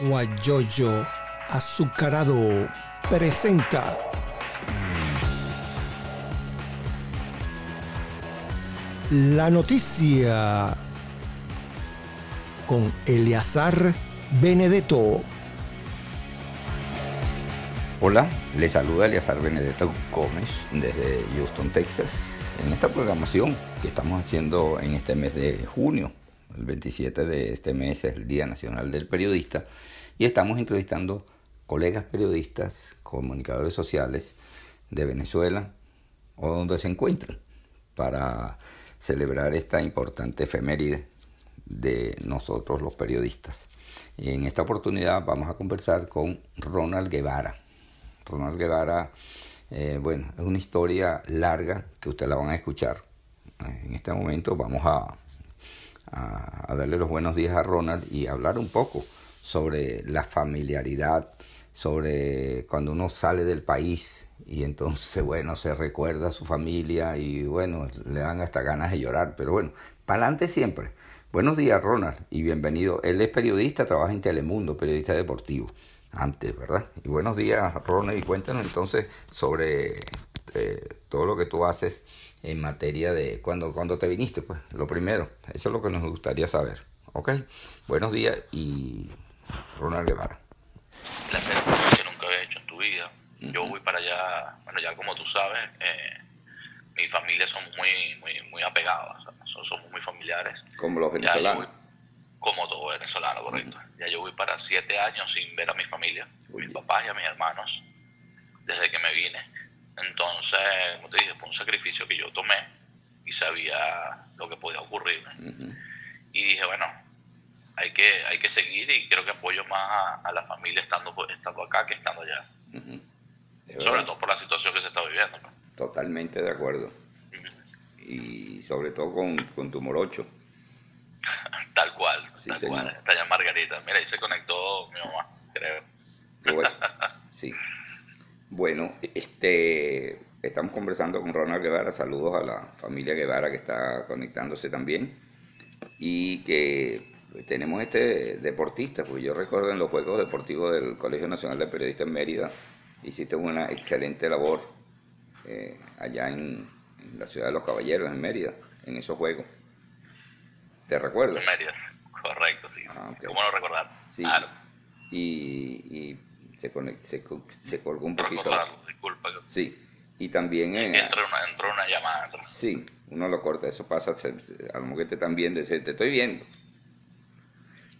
Guayoyo Azucarado presenta la noticia con Eleazar Benedetto. Hola, les saluda Eleazar Benedetto Gómez desde Houston, Texas, en esta programación que estamos haciendo en este mes de junio. El 27 de este mes es el Día Nacional del Periodista y estamos entrevistando colegas periodistas, comunicadores sociales de Venezuela o donde se encuentran para celebrar esta importante efeméride de nosotros los periodistas. Y en esta oportunidad vamos a conversar con Ronald Guevara. Ronald Guevara, eh, bueno, es una historia larga que ustedes la van a escuchar. En este momento vamos a, a, darle los buenos días a Ronald y hablar un poco sobre la familiaridad sobre cuando uno sale del país y entonces, bueno, se recuerda a su familia y bueno, le dan hasta ganas de llorar, pero bueno, para adelante siempre. Buenos días, Ronald, y bienvenido. Él es periodista, trabaja en Telemundo, periodista deportivo, antes, ¿verdad? Y buenos días, Ronald, y cuéntanos entonces sobre eh, todo lo que tú haces en materia de cuando, cuando te viniste, pues, lo primero, eso es lo que nos gustaría saber, ¿ok? Buenos días y Ronald Guevara la serie que nunca había hecho en tu vida. Yo voy para allá, bueno, ya como tú sabes, eh, mi familia somos muy, muy, muy apegados, somos muy familiares. Como los venezolanos. como todo venezolano, correcto. Ya yo voy para siete años sin ver a mi familia, a mis papás y a mis hermanos, desde que me vine. Entonces, como te dije, fue un sacrificio que yo tomé y sabía lo que podía ocurrir. Y dije, bueno, hay que, hay que seguir y creo que apoyo más a, la familia estando, estando acá que estando allá. Sobre todo por la situación que se está viviendo. Totalmente de acuerdo. Y sobre todo con, con tu morocho. tal cual, tal cual. Está allá Margarita. Mira, ahí se conectó mi mamá, creo. Bueno, sí. Bueno, este, estamos conversando con Ronald Guevara. Saludos a la familia Guevara que está conectándose también. Y que tenemos este deportista, porque yo recuerdo en los Juegos Deportivos del Colegio Nacional de Periodistas en Mérida, hiciste una excelente labor eh, allá en, la ciudad de los Caballeros, en Mérida, en esos Juegos. ¿Te recuerdas? En Mérida, correcto, sí. Ah, ¿Cómo no recordar? Sí. Claro. Y, se, se, colgó un poquito. disculpa. Sí. Y también... En, entró, una, entró una llamada. Sí, uno lo corta, eso pasa, a lo mejor que te están viendo, te estoy viendo.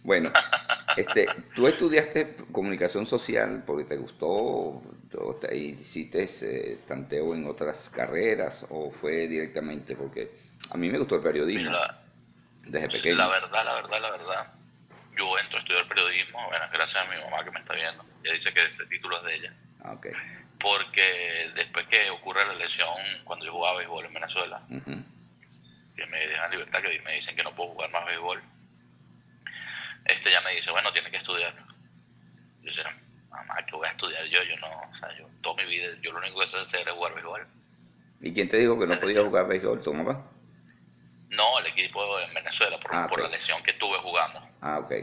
Bueno, este, ¿tú estudiaste comunicación social porque te gustó o te hiciste eh, tanteo en otras carreras o fue directamente porque a mí me gustó el periodismo desde pequeño? La verdad, la verdad, la verdad. Yo entro a estudiar periodismo, bueno, gracias a mi mamá que me está viendo. Ella dice que ese título es de ella. Ah, okay. Porque después que ocurre la lesión, cuando yo jugaba béisbol en Venezuela, que me dejan libertad, que me dicen que no puedo jugar más béisbol, este ya me dice, bueno, tiene que estudiar. Yo decía, mamá, ¿qué voy a estudiar yo? Yo no, o sea, yo toda mi vida, yo lo único que sé hacer es jugar béisbol. ¿Y quién te dijo que no podía jugar béisbol, tu mamá? No, el equipo en Venezuela, por, Ah, por ok. la lesión que tuve jugando. Ah, ok.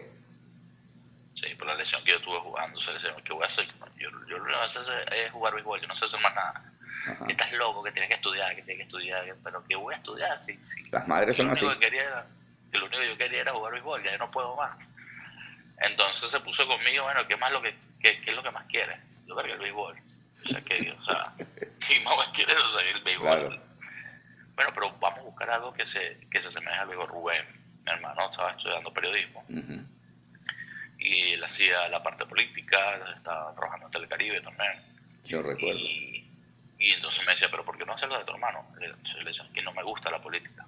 Sí, por la lesión que yo tuve jugando. Se le decía, ¿qué voy a hacer? Yo, yo lo único que sé hacer es jugar béisbol, yo no sé hacer más nada. Ajá. Que estás loco, que tienes que estudiar, que tienes que estudiar, que- pero ¿qué voy a estudiar? Sí, sí. Las madres son lo así. único que quería era, que lo único que yo quería era jugar béisbol, ya no puedo más. Entonces se puso conmigo, bueno, ¿qué más lo que, qué, qué es lo que más quieres? Yo creo que el béisbol. O sea, que, o sea, ¿qué más quiere o sea, el béisbol? Claro. Bueno, pero vamos a buscar algo que se, que se asemeje al béisbol. Rubén, mi hermano, estaba estudiando periodismo y él hacía la parte política, estaba trabajando en Telecaribe también. Yo recuerdo. Y, y entonces me decía, pero ¿por qué no hacerlo de tu hermano? Entonces le decía, que no me gusta la política.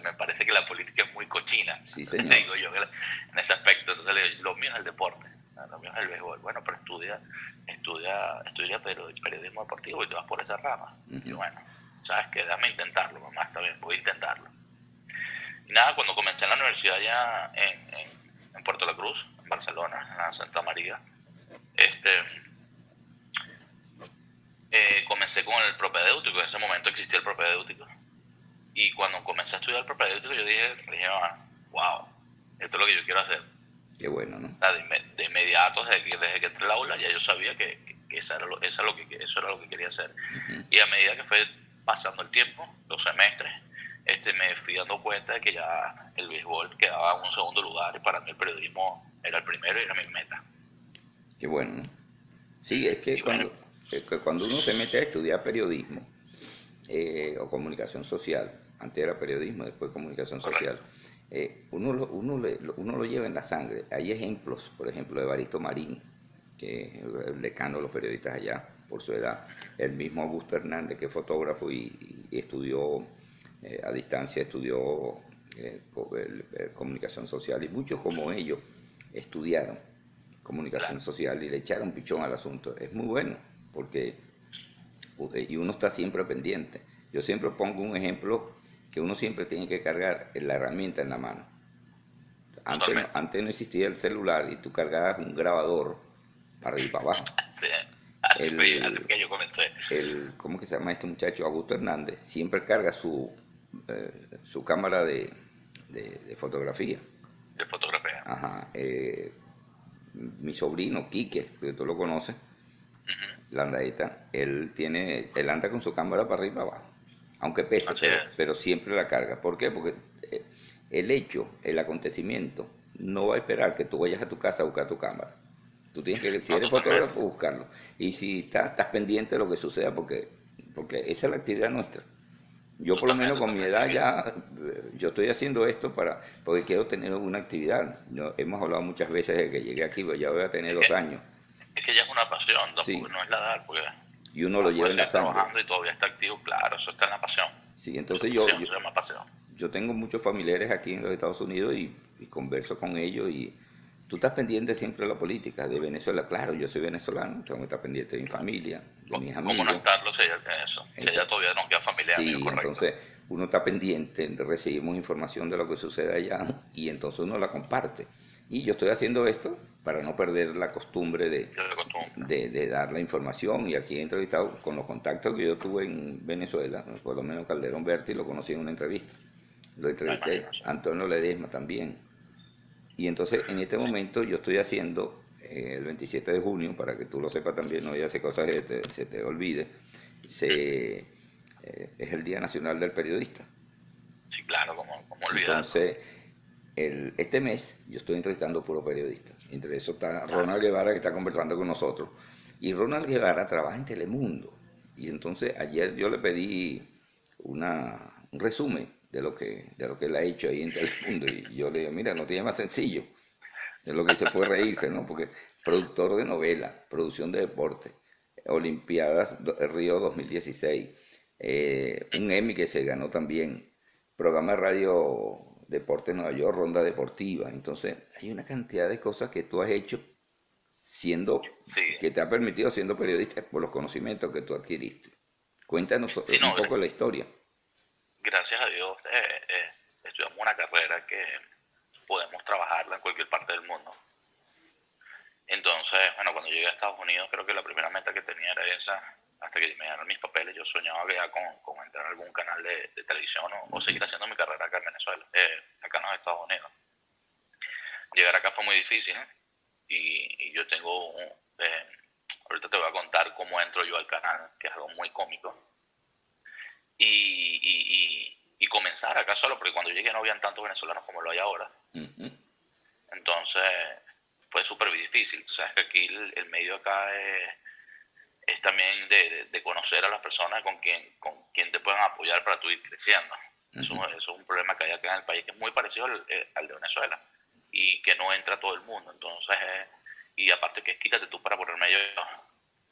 Me parece que la política es muy cochina. Sí, señor. Digo yo en ese aspecto. Entonces le digo, lo mío es el deporte, lo mío es el béisbol. Bueno, pero estudia, estudia, estudia pero periodismo deportivo y te vas por esa rama. Y Ujú. bueno, sabes que déjame intentarlo, mamá, está bien, voy a intentarlo. Y nada, cuando comencé en la universidad ya en, en, en Puerto La Cruz, en Barcelona, en Santa María, este, eh, comencé con el propedéutico, en ese momento existía el propedéutico. Y cuando comencé a estudiar el propedéutico, yo dije, dije "Ah, wow, esto es lo que yo quiero hacer. Qué bueno, ¿no? De, inmediato, desde que, desde que entré al aula, ya yo sabía que, eso, era lo, eso, lo que, eso era lo que quería hacer. Y a medida que fue pasando el tiempo, los semestres, este, me fui dando cuenta de que ya el béisbol quedaba en un segundo lugar y para mí el periodismo era el primero y era mi meta. Qué bueno. Sí, es que, cuando, cuando uno se mete a estudiar periodismo eh, o comunicación social, antes era periodismo, después comunicación social, eh, uno, lo, uno, uno lo lleva en la sangre. Hay ejemplos, por ejemplo, de Baristo Marín, que es el decano de los periodistas allá, por su edad. El mismo Augusto Hernández, que es fotógrafo y, estudió eh, a distancia, estudió eh, comunicación social, y muchos como ellos estudiaron comunicación social y le echaron pichón al asunto. Es muy bueno, porque y uno está siempre pendiente. Yo siempre pongo un ejemplo que uno siempre tiene que cargar la herramienta en la mano. Antes, antes no existía el celular y tú cargabas un grabador para ir para abajo. Así, que yo comencé. El, ¿Cómo que se llama este muchacho? Augusto Hernández. Siempre carga su, eh, su cámara de, de, fotografía. De fotografía. Ajá. Eh, mi sobrino, Quique, que tú lo conoces, uh él, tiene, él anda con su cámara para arriba y para abajo aunque pese, pero, siempre la carga. ¿Por qué? Porque eh, el hecho, el acontecimiento, no va a esperar que tú vayas a tu casa a buscar tu cámara. Tú tienes que, si eres fotógrafo, buscarlo. Y si estás, estás pendiente de lo que suceda, porque, porque esa es la actividad nuestra. Yo por lo menos con mi edad ya, eh, yo estoy haciendo esto para, porque quiero tener una actividad. hemos hablado muchas veces de que llegué aquí, pues ya voy a tener dos años. Es que ya es una pasión, no, no es la edad, porque y uno lo lleva en la sangre. trabajando y todavía está activo, claro, eso está en la pasión. Sí, entonces yo, yo, tengo muchos familiares aquí en los Estados Unidos y, converso con ellos y tú estás pendiente siempre de la política de Venezuela. Claro, yo soy venezolano, tengo que estar pendiente de mi familia, de mis amigos. ¿Cómo no estarlo si ella eso? Si ella todavía no queda familiar. Sí, entonces uno está pendiente, recibimos información de lo que sucede allá y entonces uno la comparte. Y yo estoy haciendo esto para no perder la costumbre de, de, dar la información. Y aquí he entrevistado con los contactos que yo tuve en Venezuela, por lo menos Calderón Berti lo conocí en una entrevista. Lo entrevisté, Antonio Ledesma también. Y entonces en este momento yo estoy haciendo, eh, el 27 de junio, para que tú lo sepas también, no ya hace cosas que se te olvide, se, eh, es el Día Nacional del Periodista. Sí, claro, como, como Entonces, este mes yo estoy entrevistando puro periodistas. Entre eso está Ronald Guevara que está conversando con nosotros. Y Ronald Guevara trabaja en Telemundo. Y entonces ayer yo le pedí una, un resumen de lo, que, de lo que él ha hecho ahí en Telemundo. Y yo le digo, mira, no tiene más sencillo. De lo que se fue reírse, ¿no? Porque productor de novela, producción de deporte, Olimpiadas Río 2016, eh, un Emmy que se ganó también, programa de radio Deporte Nueva York, Ronda Deportiva. Entonces, hay una cantidad de cosas que tú has hecho siendo, que te ha permitido siendo periodista por los conocimientos que tú adquiriste. Cuéntanos un poco la historia. Gracias a Dios, eh, eh, estudiamos una carrera que podemos trabajarla en cualquier parte del mundo. Entonces, bueno, cuando llegué a Estados Unidos, creo que la primera meta que tenía era esa, hasta que me dieron mis papeles, yo soñaba ya con, con entrar a algún canal de, televisión o, seguir haciendo mi carrera acá en Venezuela, eh, acá en los Estados Unidos. Llegar acá fue muy difícil y, yo tengo, un, eh, ahorita te voy a contar cómo entro yo al canal, que es algo muy cómico. Y comenzar acá solo, porque cuando llegué no habían tantos venezolanos como lo hay ahora. Entonces fue súper difícil. Tú sabes que aquí el, el medio acá es es también de, de, conocer a las personas con quien, con quien te puedan apoyar para tu ir creciendo. eso, es un problema que hay acá en el país que es muy parecido al, eh, de Venezuela y que no entra todo el mundo. Entonces, eh, y aparte que quítate tú para ponerme yo.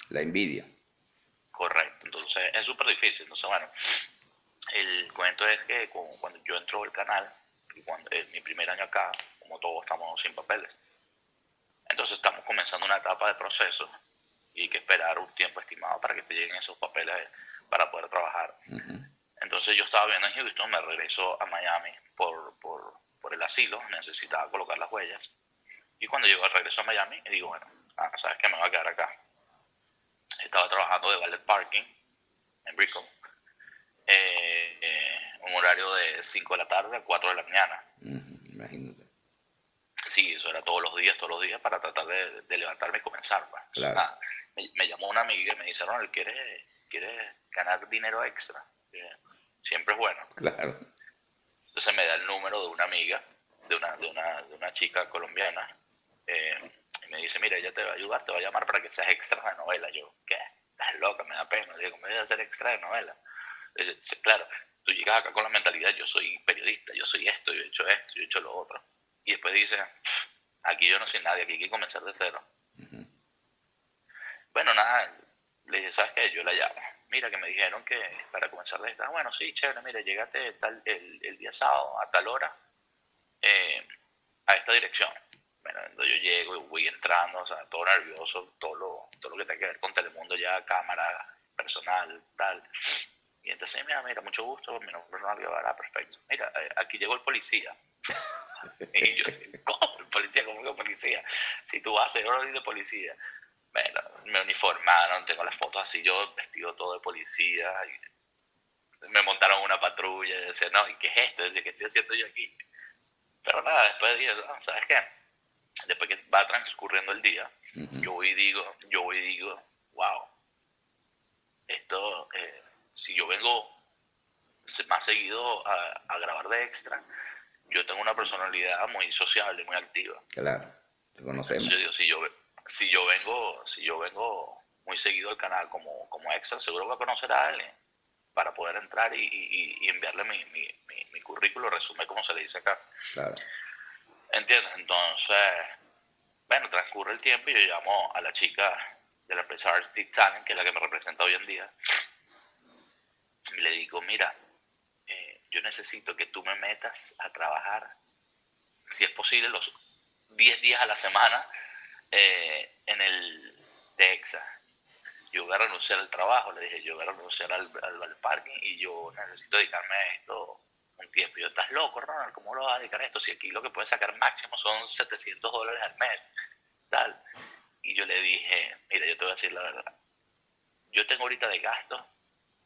La envidia. Correcto, entonces es súper difícil. Entonces, bueno, el cuento es que cuando yo entro al canal, cuando, en mi primer año acá, como todos estamos sin papeles, entonces estamos comenzando una etapa de proceso y que esperar un tiempo estimado para que te lleguen esos papeles para poder trabajar. Entonces yo estaba viendo en Houston, me regreso a Miami por, por, por, el asilo, necesitaba colocar las huellas. Y cuando llego al regreso a Miami, digo, bueno, ah, ¿sabes qué? Me voy a quedar acá. Estaba trabajando de valet parking en Brickell. Eh, eh, un horario de 5 de la tarde a 4 de la mañana. imagínate. así, eso era todos los días, todos los días para tratar de, levantarme y comenzar. Pues. me, llamó una amiga y me dice, Ronald, ¿quieres, ¿quieres ganar dinero extra? Siempre es bueno. Claro. Entonces me da el número de una amiga, de una, de una, de una chica colombiana, eh, y me dice, mira, ella te va a ayudar, te va a llamar para que seas extra de novela. Yo, ¿qué? Estás loca, me da pena. Digo, ¿me voy a hacer extra de novela? Claro, tú llegas acá con la mentalidad, yo soy periodista, yo soy esto, yo he hecho esto, yo he hecho lo otro. Y después dice, aquí yo no soy nadie, aquí hay que comenzar de cero. Bueno, nada, le dije, ¿sabes qué? Yo la llamo. Mira, que me dijeron que para comenzar de esta, bueno, sí, chévere, mira, llegate tal, el, día sábado a tal hora eh, a esta dirección. Bueno, yo llego y voy entrando, o sea, todo nervioso, todo lo, todo lo que tiene que ver con Telemundo ya, cámara, personal, tal. Y entonces, mira, mira, mucho gusto, mi nombre es Ronald Guevara, perfecto. Mira, eh, aquí llegó el policía. y yo, ¿cómo? ¿El policía? ¿Cómo que policía? Si tú vas a hacer de policía. Bueno, me uniformaron, tengo las fotos así, yo vestido todo de policía. Y me montaron una patrulla y decía, no, ¿y qué es esto? Decía, ¿qué estoy haciendo yo aquí? Pero nada, después dije, ¿sabes qué? Después que va transcurriendo el día, yo voy y digo, yo voy y digo, wow, esto... Eh, si yo vengo más seguido a, grabar de extra, yo tengo una personalidad muy sociable, muy activa. Claro, te conocemos. si, yo, si, yo vengo, si yo vengo muy seguido al canal como, como extra, seguro que a conocer a alguien para poder entrar y, enviarle mi, mi, mi, currículo, resume como se le dice acá. Claro. ¿Entiendes? Entonces, bueno, transcurre el tiempo y yo llamo a la chica de la empresa Artistic Talent, que es la que me representa hoy en día, y le digo, mira, eh, yo necesito que tú me metas a trabajar, si es posible, los 10 días a la semana eh, en el TEXA. Yo voy a renunciar al trabajo, le dije, yo voy a renunciar al, al, parking y yo necesito dedicarme a esto un tiempo. Yo, ¿estás loco, Ronald? ¿Cómo lo vas a dedicar a esto? Si aquí lo que puedes sacar máximo son 700 dólares al mes, tal. Y yo le dije, mira, yo te voy a decir la verdad. Yo tengo ahorita de gasto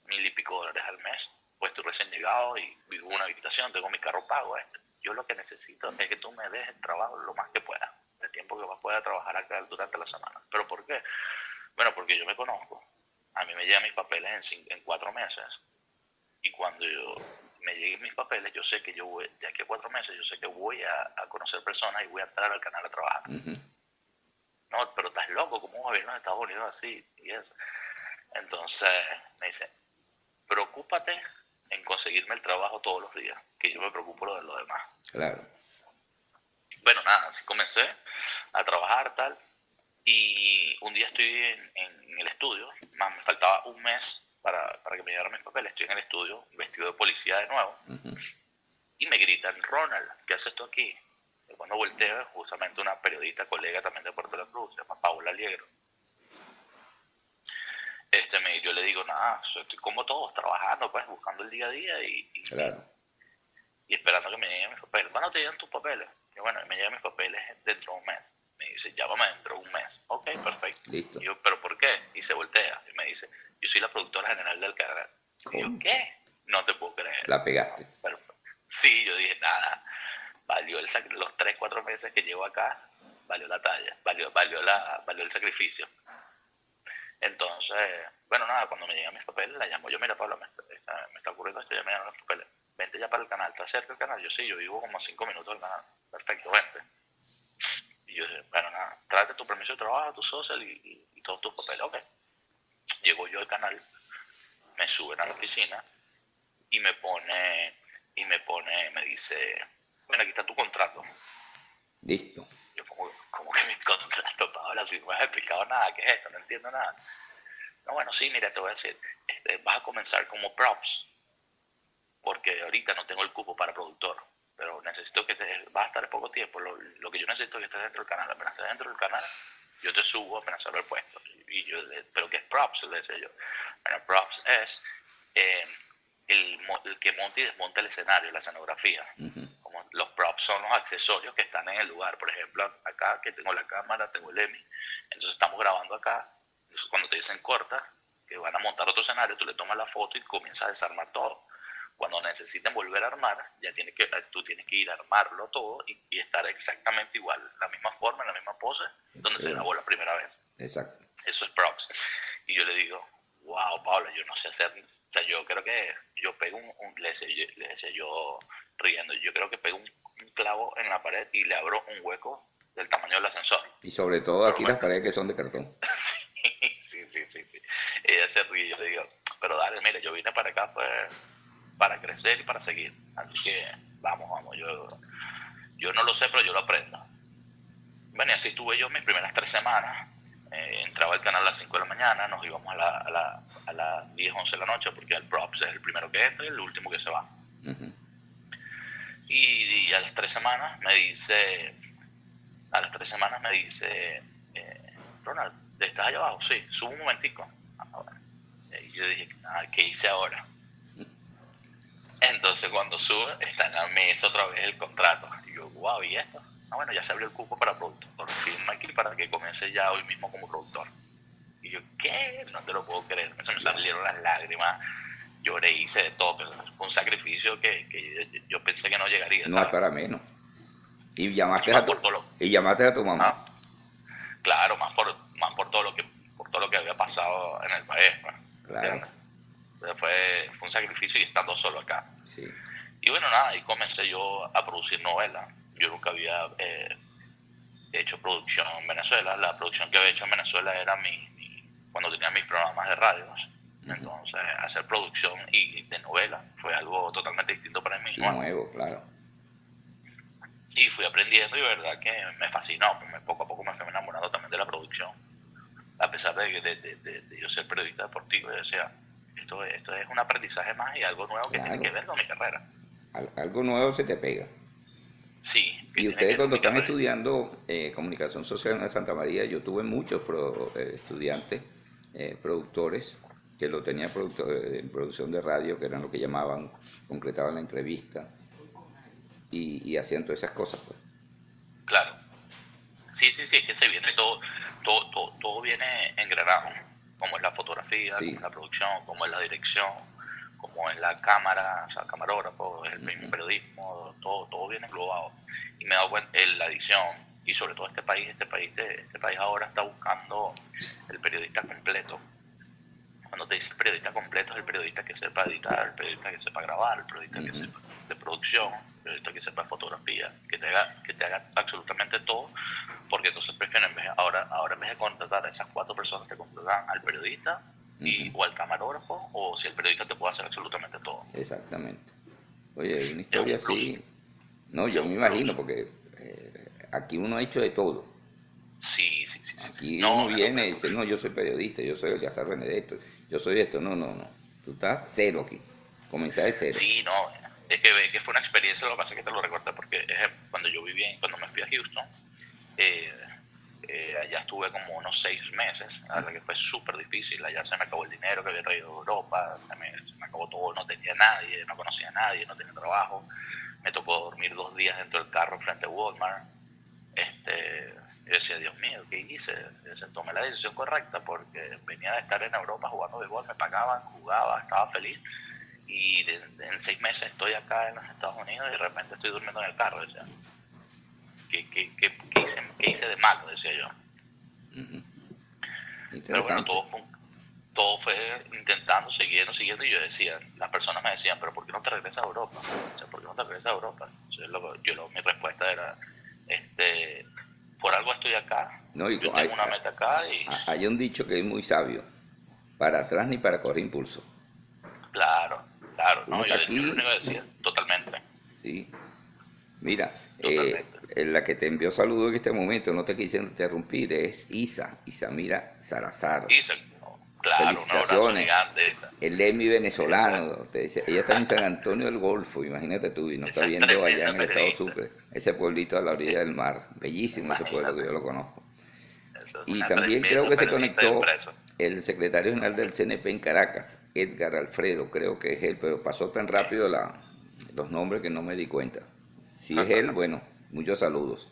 mil y pico dólares al mes, pues estoy recién llegado y vivo en una habitación, tengo mi carro pago. Yo lo que necesito es que tú me dejes el trabajo lo más que pueda, el tiempo que más pueda trabajar acá durante la semana. ¿Pero por qué? Bueno, porque yo me conozco. A mí me llegan mis papeles en, en cuatro meses. Y cuando yo me lleguen mis papeles, yo sé que yo voy, de aquí a cuatro meses, yo sé que voy a, conocer personas y voy a entrar al canal a trabajar. No, pero estás loco, ¿cómo vas a venir a Estados Unidos así? Y eso. Entonces me dice, preocúpate en conseguirme el trabajo todos los días, que yo me preocupo de lo demás. Claro. Bueno, nada, así comencé a trabajar tal. Y un día estoy en, el estudio, más me faltaba un mes para, que me llegaran mis papeles. Estoy en el estudio, vestido de policía de nuevo. Y me gritan, Ronald, ¿qué haces tú aquí? Y cuando volteo, justamente una periodista, colega también de Puerto La Cruz, se llama Paula Liegro este me, yo le digo, nada, estoy como todos, trabajando, pues, buscando el día a día y, y, esperando que me lleguen mis papeles. Bueno, te llegan tus papeles. Y bueno, me llegan mis papeles dentro de un mes. Me dice, llámame dentro de un mes. Ok, perfecto. Listo. Y yo, ¿pero por qué? Y se voltea y me dice, yo soy la productora general del canal. Y yo, ¿qué? No te puedo creer. La pegaste. sí, yo dije, nada, valió el los tres, cuatro meses que llevo acá, valió la talla, valió, valió, la, valió el sacrificio. Entonces, bueno, nada, cuando me llegan mis papeles, la llamo yo, mira, Pablo, me está, me está ocurriendo esto, ya me llegan los papeles. Vente ya para el canal, ¿está cerca del canal? Yo sí, yo vivo como cinco minutos del canal. Perfecto, vente. Y yo bueno, nada, tráete tu permiso de trabajo, tu social y, y, todos tus papeles, ok. Llego yo al canal, me suben a la oficina y me pone, y me pone, me dice, bueno, aquí está tu contrato. Listo. Yo como, como que mi contrato, Paola, si no me has explicado nada, ¿qué es esto? No entiendo nada. No, bueno, sí, mira, te voy a decir, este, vas a comenzar como props, porque ahorita no tengo el cupo para productor, pero necesito que te, vas a estar poco tiempo, lo, que yo necesito es que estés dentro del canal, apenas estés dentro del canal, yo te subo apenas salga el puesto. Y yo, pero ¿qué es props? Le decía yo. Bueno, props es eh, el, que monta y desmonta el escenario, la escenografía. Como los props son los accesorios que están en el lugar. Por ejemplo, acá que tengo la cámara, tengo el EMI. Entonces estamos grabando acá. Entonces cuando te dicen corta, que van a montar otro escenario, tú le tomas la foto y comienzas a desarmar todo. cuando necesiten volver a armar, ya tienes que, tú tienes que ir a armarlo todo y, estar exactamente igual, la misma forma, la misma pose, donde se grabó la primera vez. Exacto. Eso es props. Y yo le digo, wow, Pablo, yo no sé hacer, o sea, yo creo que yo pego un, le, decía, yo riendo, yo creo que pego un, clavo en la pared y le abro un hueco del tamaño del ascensor. Y sobre todo aquí las paredes que son de cartón. sí, sí, sí, sí. Ella se ríe, yo le digo, pero dale, mire, yo vine para acá pues para crecer y para seguir. Así que vamos, vamos, yo, yo no lo sé, pero yo lo aprendo. Bueno, y así estuve yo mis primeras tres semanas. Eh, entraba al canal a las 5 de la mañana, nos íbamos a, la, a, la, a las 10, 11 de la noche, porque el props es el primero que entra y el último que se va. y, a las tres semanas me dice, a las tres semanas me dice, eh, Ronald, ¿estás allá abajo? Sí, subo un momentico. Ah, y yo dije, ah, ¿qué hice ahora? Entonces cuando sube, está en la mesa otra vez el contrato. Y yo, wow, ¿y esto? Ah, bueno, ya se abrió el cupo para productor. Firma aquí para que comience ya hoy mismo como productor. Y yo, ¿qué? No te lo puedo creer. Se me salieron las lágrimas. Lloré, hice de todo. Pero fue un sacrificio que, que yo, pensé que no llegaría. No es para menos. Y llamaste, a tu, y llamaste a tu mamá. Ah, claro, más por, más por todo lo que por todo lo que había pasado en el país. Pues. Claro fue, fue un sacrificio y estando solo acá. Y bueno, nada, ahí comencé yo a producir novelas. Yo nunca había eh, hecho producción en Venezuela. La producción que había hecho en Venezuela era mi, cuando tenía mis programas de radios. Entonces, hacer producción y de novela fue algo totalmente distinto para mí. Nuevo, claro. Y fui aprendiendo y verdad que me fascinó. Poco a poco me fui enamorando también de la producción. A pesar de, de, de, de yo ser periodista deportivo, yo decía, esto, esto es un aprendizaje más y algo nuevo que tiene que ver con mi carrera. algo nuevo se te pega. Sí. Y ustedes cuando están estudiando eh, comunicación social en Santa María, yo tuve muchos eh, estudiantes, eh, productores, que lo tenían en producción de radio, que eran lo que llamaban, concretaban la entrevista y, hacían todas esas cosas. Pues. Claro. Sí, sí, sí, es que se viene todo, todo, todo, todo viene engranado como es la fotografía, como es la producción, como es la dirección, como es la cámara, o sea, el camarógrafo, el mismo periodismo, todo, todo viene englobado. Y me he dado cuenta, en la edición, y sobre todo este país, este país, este país ahora está buscando el periodista completo. Cuando te dice periodista completo, es el periodista que sepa editar, el periodista que sepa grabar, el periodista que sepa de producción, el periodista que sepa fotografía, que te haga, que te haga absolutamente todo porque entonces prefieren, ahora, ahora en vez de contratar a esas cuatro personas, te contratan al periodista y, o al camarógrafo, o si el periodista te puede hacer absolutamente todo. Exactamente. Oye, una historia así, no, yo me imagino, porque aquí uno ha hecho de todo. Sí, sí, sí. Aquí uno viene y dice, no, yo soy periodista, yo soy Eliazar Benedetto, yo soy esto, no, no, no. Tú estás cero aquí, comenzar de cero. Sí, no, es que, que fue una experiencia, lo que pasa es que te lo recuerdo porque cuando yo vivía, cuando me fui a Houston, eh, eh, allá estuve como unos seis meses, la verdad que fue súper difícil, allá se me acabó el dinero que había traído de Europa, se me, acabó todo, no tenía nadie, no conocía a nadie, no tenía trabajo, me tocó dormir dos días dentro del carro frente a Walmart, este, yo decía, Dios mío, ¿qué hice? Se tomé la decisión correcta porque venía de estar en Europa jugando béisbol, me pagaban, jugaba, estaba feliz y en seis meses estoy acá en los Estados Unidos y de repente estoy durmiendo en el carro. Decía, ¿qué, qué, qué, hice, hice, de malo? Decía yo. Pero bueno, todo fue, todo fue intentando, siguiendo, siguiendo, y yo decía, las personas me decían, pero ¿por qué no te regresas a Europa? O sea, ¿por qué no te regresas a Europa? yo, mi respuesta era, este, por algo estoy acá, no, y yo tengo una meta acá. Y... Hay un dicho que es muy sabio, para atrás ni para correr impulso. Claro, claro, no, yo, aquí, yo lo decía, totalmente. Sí, Mira, eh, la que te envió saludos en este momento, no te quise interrumpir, es Isa, Isamira Salazar. Isa, claro, Felicitaciones. El Emi venezolano, te dice, ella está en San Antonio del Golfo, imagínate tú, y nos está viendo allá en el estado Sucre, ese pueblito a la orilla del mar, bellísimo ese pueblo que yo lo conozco. Y también creo que se conectó el secretario general del CNP en Caracas, Edgar Alfredo, creo que es él, pero pasó tan rápido la, los nombres que no me di cuenta. Si es él, bueno, muchos saludos.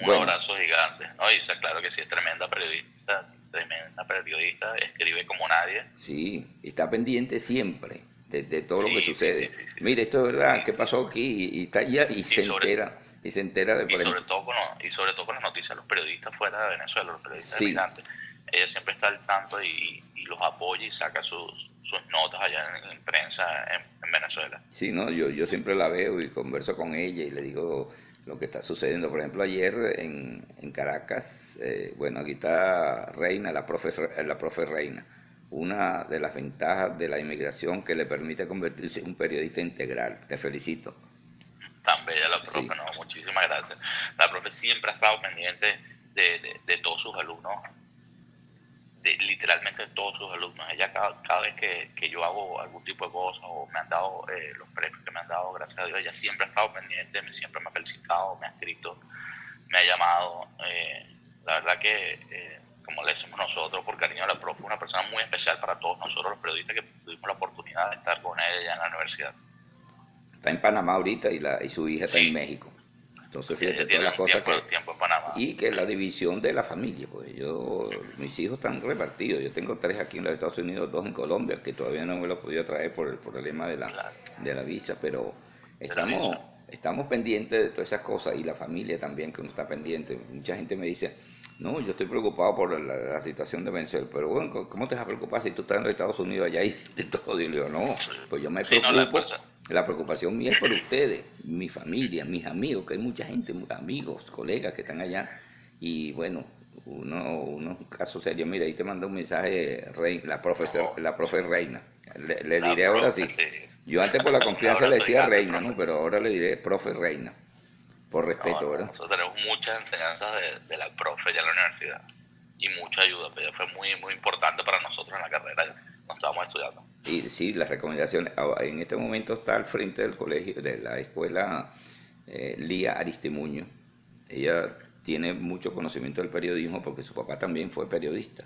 Un abrazo gigante. No, y claro que sí, es tremenda periodista, tremenda periodista, escribe como nadie. Sí, está pendiente siempre, de, todo lo que sucede. sí, Mire, esto es verdad, ¿qué pasó aquí? Y, está allá y, se sobre- entera, y se entera de y sobre ejemplo, todo con y sobre todo con las noticias los periodistas fuera de Venezuela, los periodistas Sí. emigrantes. Ella siempre está al tanto y, y los apoya y saca sus, sus notas allá en, en prensa en, en Venezuela. Sí, no, yo, yo siempre la veo y converso con ella y le digo lo que está sucediendo. Por ejemplo, ayer en, en Caracas, eh, bueno, aquí está Reina, la profe, la profe Reina, una de las ventajas de la inmigración que le permite convertirse en un periodista integral. Te felicito. Tan bella la profe, Sí. no, muchísimas gracias. La profe siempre ha estado pendiente de, de, de todos sus alumnos, de literalmente todos sus alumnos. Ella cada, cada vez que, que yo hago algún tipo de cosa o me han dado eh, los premios que me han dado, gracias a Dios, ella siempre ha estado pendiente, me, siempre me ha felicitado, me ha escrito, me ha llamado. eh, la verdad que, eh, como le decimos nosotros, por cariño a la profe, una persona muy especial para todos nosotros los periodistas que tuvimos la oportunidad de estar con ella en la universidad. Está en Panamá ahorita y, la, y su hija está Sí. en México. Entonces, fíjate todas las cosas tiempo, que... tiempo en. Y que la división de la familia, pues yo, mis hijos están repartidos. Yo tengo tres aquí en los Estados Unidos, dos en Colombia, que todavía no me los he podido traer por el problema de la, de la visa, pero estamos. Estamos pendientes de todas esas cosas y la familia también, que uno está pendiente. Mucha gente me dice, no, yo estoy preocupado por la, la situación de Venezuela, pero bueno, ¿cómo te vas a preocupar si tú estás en los Estados Unidos allá y de todo? Y le digo, no, pues yo me Sí, no, la preocupo. La preocupación mía es por ustedes, mi familia, mis amigos, que hay mucha gente, amigos, colegas que están allá. Y bueno, uno, uno caso serio. Mira, ahí te mandó un mensaje Rey- la, profesor, la profe Reina. Le, le La diré ahora sí. profe, sí. Yo antes por la confianza Ahora le decía grande, Reina, profe. ¿no? Pero ahora le diré profe Reina. Por respeto, No, ¿verdad? Nosotros tenemos muchas enseñanzas de, de la profe ya en la universidad y mucha ayuda, pero fue muy, muy importante para nosotros en la carrera cuando estábamos estudiando. Y sí, las recomendaciones. Ahora, En este momento está al frente del colegio, de la escuela eh, Lía Aristimuño. Ella tiene mucho conocimiento del periodismo porque su papá también fue periodista.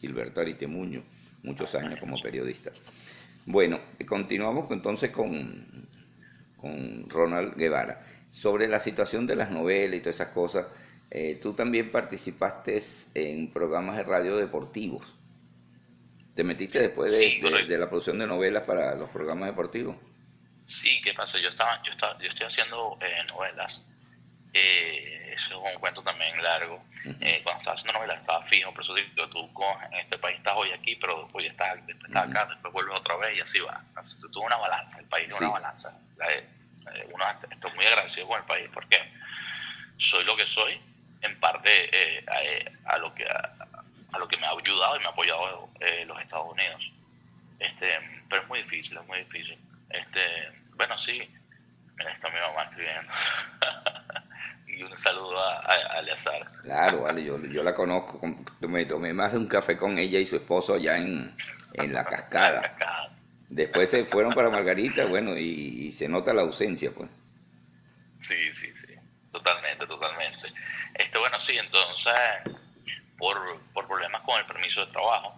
Gilberto Aristimuño, muchos años como periodista. Bueno, continuamos entonces con, con Ronald Guevara. Sobre la situación de las novelas y todas esas cosas, eh, tú también participaste en programas de radio deportivos. ¿Te metiste después de, Sí, de- correcto. de la producción de novelas para los programas deportivos? Sí, ¿qué pasó? Yo estaba, yo estaba, yo estoy haciendo eh, novelas. Eh, eso es un cuento también largo. Eh, cuando estaba haciendo novelas estaba fijo, por eso digo tú en este país estás hoy aquí, pero hoy estás, después estás acá, después vuelves otra vez y así va. Así, tú tuvo una balanza, el país es Sí. una balanza. La- uno, estoy muy agradecido con el país porque soy lo que soy en parte eh, a, eh, a lo que a, a lo que me ha ayudado y me ha apoyado eh, los Estados Unidos. Este, pero es muy difícil, es muy difícil. Este, bueno, sí, mira, está mi mamá escribiendo. y un saludo a, a, a Eleazar. Claro, vale, yo, yo la conozco. con- Me tomé más de un café con ella y su esposo allá en, en la cascada. Cascada. Después se fueron para Margarita, bueno, y, y se nota la ausencia, pues. Sí, sí, sí, totalmente, totalmente. Este, bueno, sí, entonces, por, por problemas con el permiso de trabajo,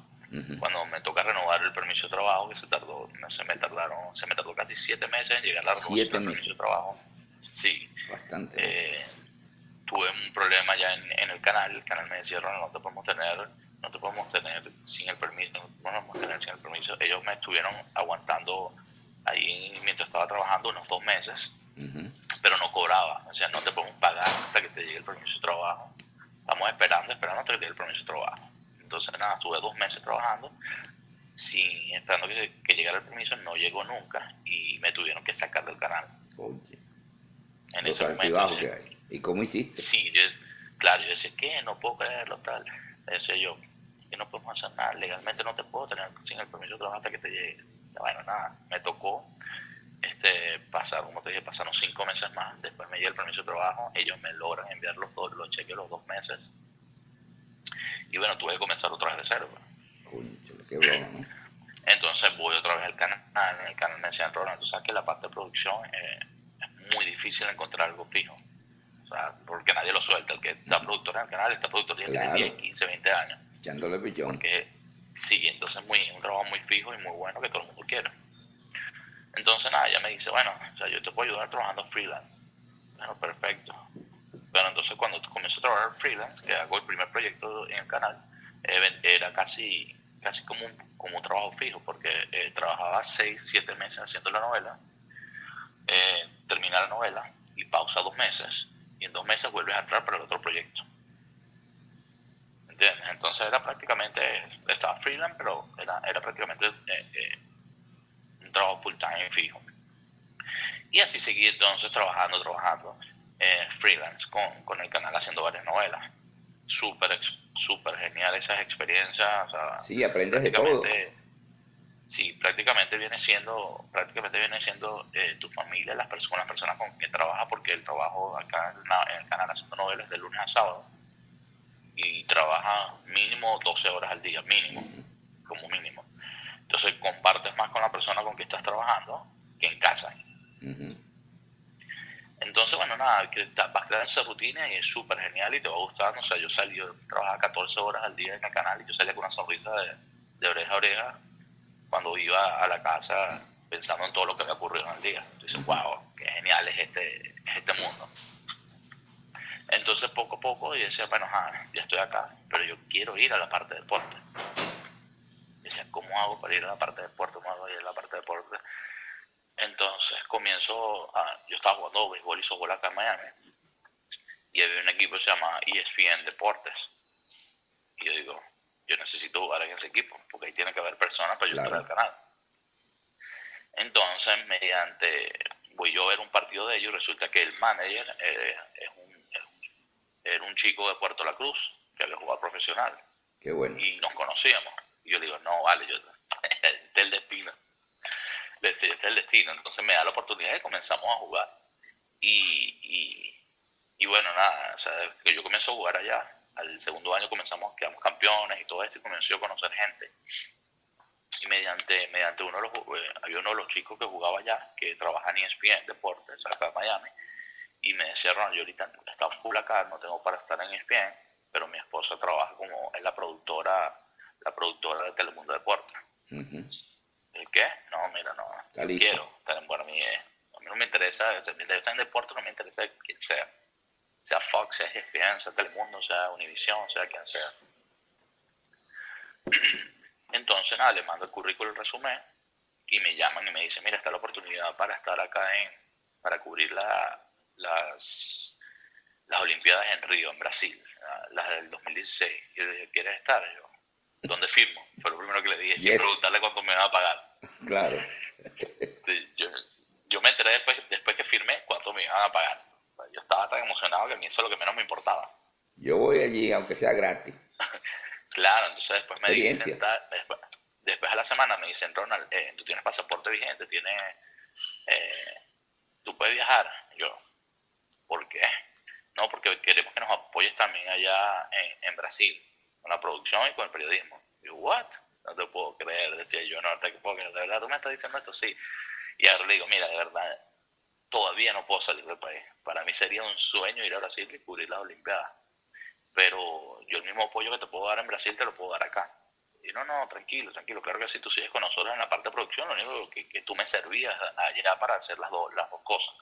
cuando me toca renovar el permiso de trabajo, que se tardó, se me tardaron, se me tardó casi siete meses en llegar a la renovación del permiso de trabajo. Sí, Bastante. eh, tuve un problema ya en, en el canal, el canal me decía, Ronald, no te podemos tener, no te podemos tener sin el permiso, no te podemos tener sin el permiso. Ellos me estuvieron aguantando ahí mientras estaba trabajando unos dos meses, pero no cobraba, o sea, no te podemos pagar hasta que te llegue el permiso de trabajo. Estamos esperando, esperando hasta que te llegue el permiso de trabajo. Entonces, nada, estuve dos meses trabajando, sin, esperando que, que llegara el permiso, no llegó nunca y me tuvieron que sacar del canal. Oye, En los ese momento, que hay. ¿Y cómo hiciste? Sí, yo, claro, yo decía, ¿qué? No puedo creerlo, tal. Decía yo, que no podemos hacer nada, legalmente no te puedo tener sin el permiso de trabajo hasta que te llegue. Bueno, nada, me tocó este, pasar, como te dije, pasaron cinco meses más, después me llega el permiso de trabajo, ellos me logran enviar los, dos, los cheques los dos meses. Y bueno, tuve que comenzar otra vez de cero. pues. Concho, qué broma, ¿no? Entonces voy otra vez al canal, en el canal me decían, Ronald, tú sabes que la parte de producción eh, es muy difícil encontrar algo fijo. Sea, porque nadie lo suelta. El que está productor en el canal, está productor ya Claro. tiene 10, 15, 20 años. Echándole pichón. Porque sí, entonces muy, un trabajo muy fijo y muy bueno que todo el mundo quiere. Entonces nada, ella me dice, bueno, o sea, yo te puedo ayudar trabajando freelance. Bueno, perfecto. Pero entonces cuando comienzo a trabajar freelance, que hago el primer proyecto en el canal, eh, era casi casi como un, como un trabajo fijo, porque eh, trabajaba seis, siete meses haciendo la novela, eh, termina la novela y pausa dos meses, y en dos meses vuelves a entrar para el otro proyecto. ¿Entiendes? Entonces era prácticamente, estaba freelance, pero era, era prácticamente eh, eh, un trabajo full time fijo. Y así seguí entonces trabajando, trabajando eh, freelance con, con el canal haciendo varias novelas. Súper, súper genial esas experiencias. O sea, sí, aprendes de todo. Sí, prácticamente viene siendo, prácticamente viene siendo eh, tu familia, las personas, las personas con quien trabajas, porque el trabajo acá en el canal haciendo novelas de lunes a sábado y trabaja mínimo 12 horas al día, mínimo, como mínimo. Entonces compartes más con la persona con quien estás trabajando que en casa. Entonces, bueno, nada, vas creando esa rutina y es súper genial y te va gustando. O sea, yo salí, yo trabajaba 14 horas al día en el canal y yo salía con una sonrisa de, de oreja a oreja cuando iba a la casa pensando en todo lo que había ocurrido en el día. Entonces, wow, qué genial es este, es este mundo. Entonces poco a poco yo decía, bueno, ya estoy acá, pero yo quiero ir a la parte de deporte. Decía, ¿cómo hago para ir a la parte de deporte? ¿Cómo hago para ir a la parte de deporte? Entonces comienzo a, yo estaba jugando béisbol y softball acá en Miami. Y había un equipo que se llama ESPN Deportes. Y yo digo, yo necesito jugar en ese equipo, porque ahí tiene que haber personas para ayudar al canal. Entonces, mediante, voy yo a ver un partido de ellos, resulta que el manager eh, es un era un chico de Puerto La Cruz que había jugado profesional. Qué bueno. Y nos conocíamos. Y yo le digo, no, vale, yo, este es el destino. Este es el destino. Entonces me da la oportunidad y comenzamos a jugar. Y, y, bueno, nada, o sea, que yo comienzo a jugar allá. Al segundo año comenzamos, quedamos campeones y todo esto, y comencé a conocer gente. Y mediante, mediante uno de los, eh, había uno de los chicos que jugaba allá, que trabaja en ESPN Deportes, acá en Miami, y me decía, Ron, yo ahorita está full acá, no tengo para estar en ESPN, pero mi esposa trabaja como, es la productora, la productora de Telemundo Deportes. ¿El qué? No, mira, no, quiero bueno, a mí, eh, a mí no me interesa, mientras yo en deporte no me interesa quién sea, sea Fox, sea ESPN, sea Telemundo, sea Univision, sea quien sea. Entonces, nada, le mando el currículum, el resumen, y me llaman y me dicen, mira, está la oportunidad para estar acá en, para cubrir la, las, las Olimpiadas en Río, en Brasil, las del 2016. Y yo dije, ¿quieres estar? Yo, ¿dónde firmo? Fue lo primero que le dije, sin preguntarle cuánto me iban a pagar. Claro. Yo, yo me enteré después, después que firmé cuánto me iban a pagar. Yo estaba tan emocionado que a mí eso es lo que menos me importaba. Yo voy allí, aunque sea gratis. claro, entonces después me dicen, después, después a la semana me dicen, Ronald, eh, tú tienes pasaporte vigente, tienes, eh, tú puedes viajar. Yo, ¿Por qué? No, porque queremos que nos apoyes también allá en, Brasil, con la producción y con el periodismo. Y yo, ¿what? No te puedo creer, decía yo, no te puedo creer, de verdad, tú me estás diciendo esto, sí. Y ahora le digo, mira, de verdad, todavía no puedo salir del país. Para mí sería un sueño ir a Brasil y cubrir las Olimpiadas. Pero yo el mismo apoyo que te puedo dar en Brasil te lo puedo dar acá. Y no, no, tranquilo, tranquilo. Claro que si tú sigues con nosotros en la parte de producción, lo único que, que tú me servías allá para hacer las, dos las dos cosas.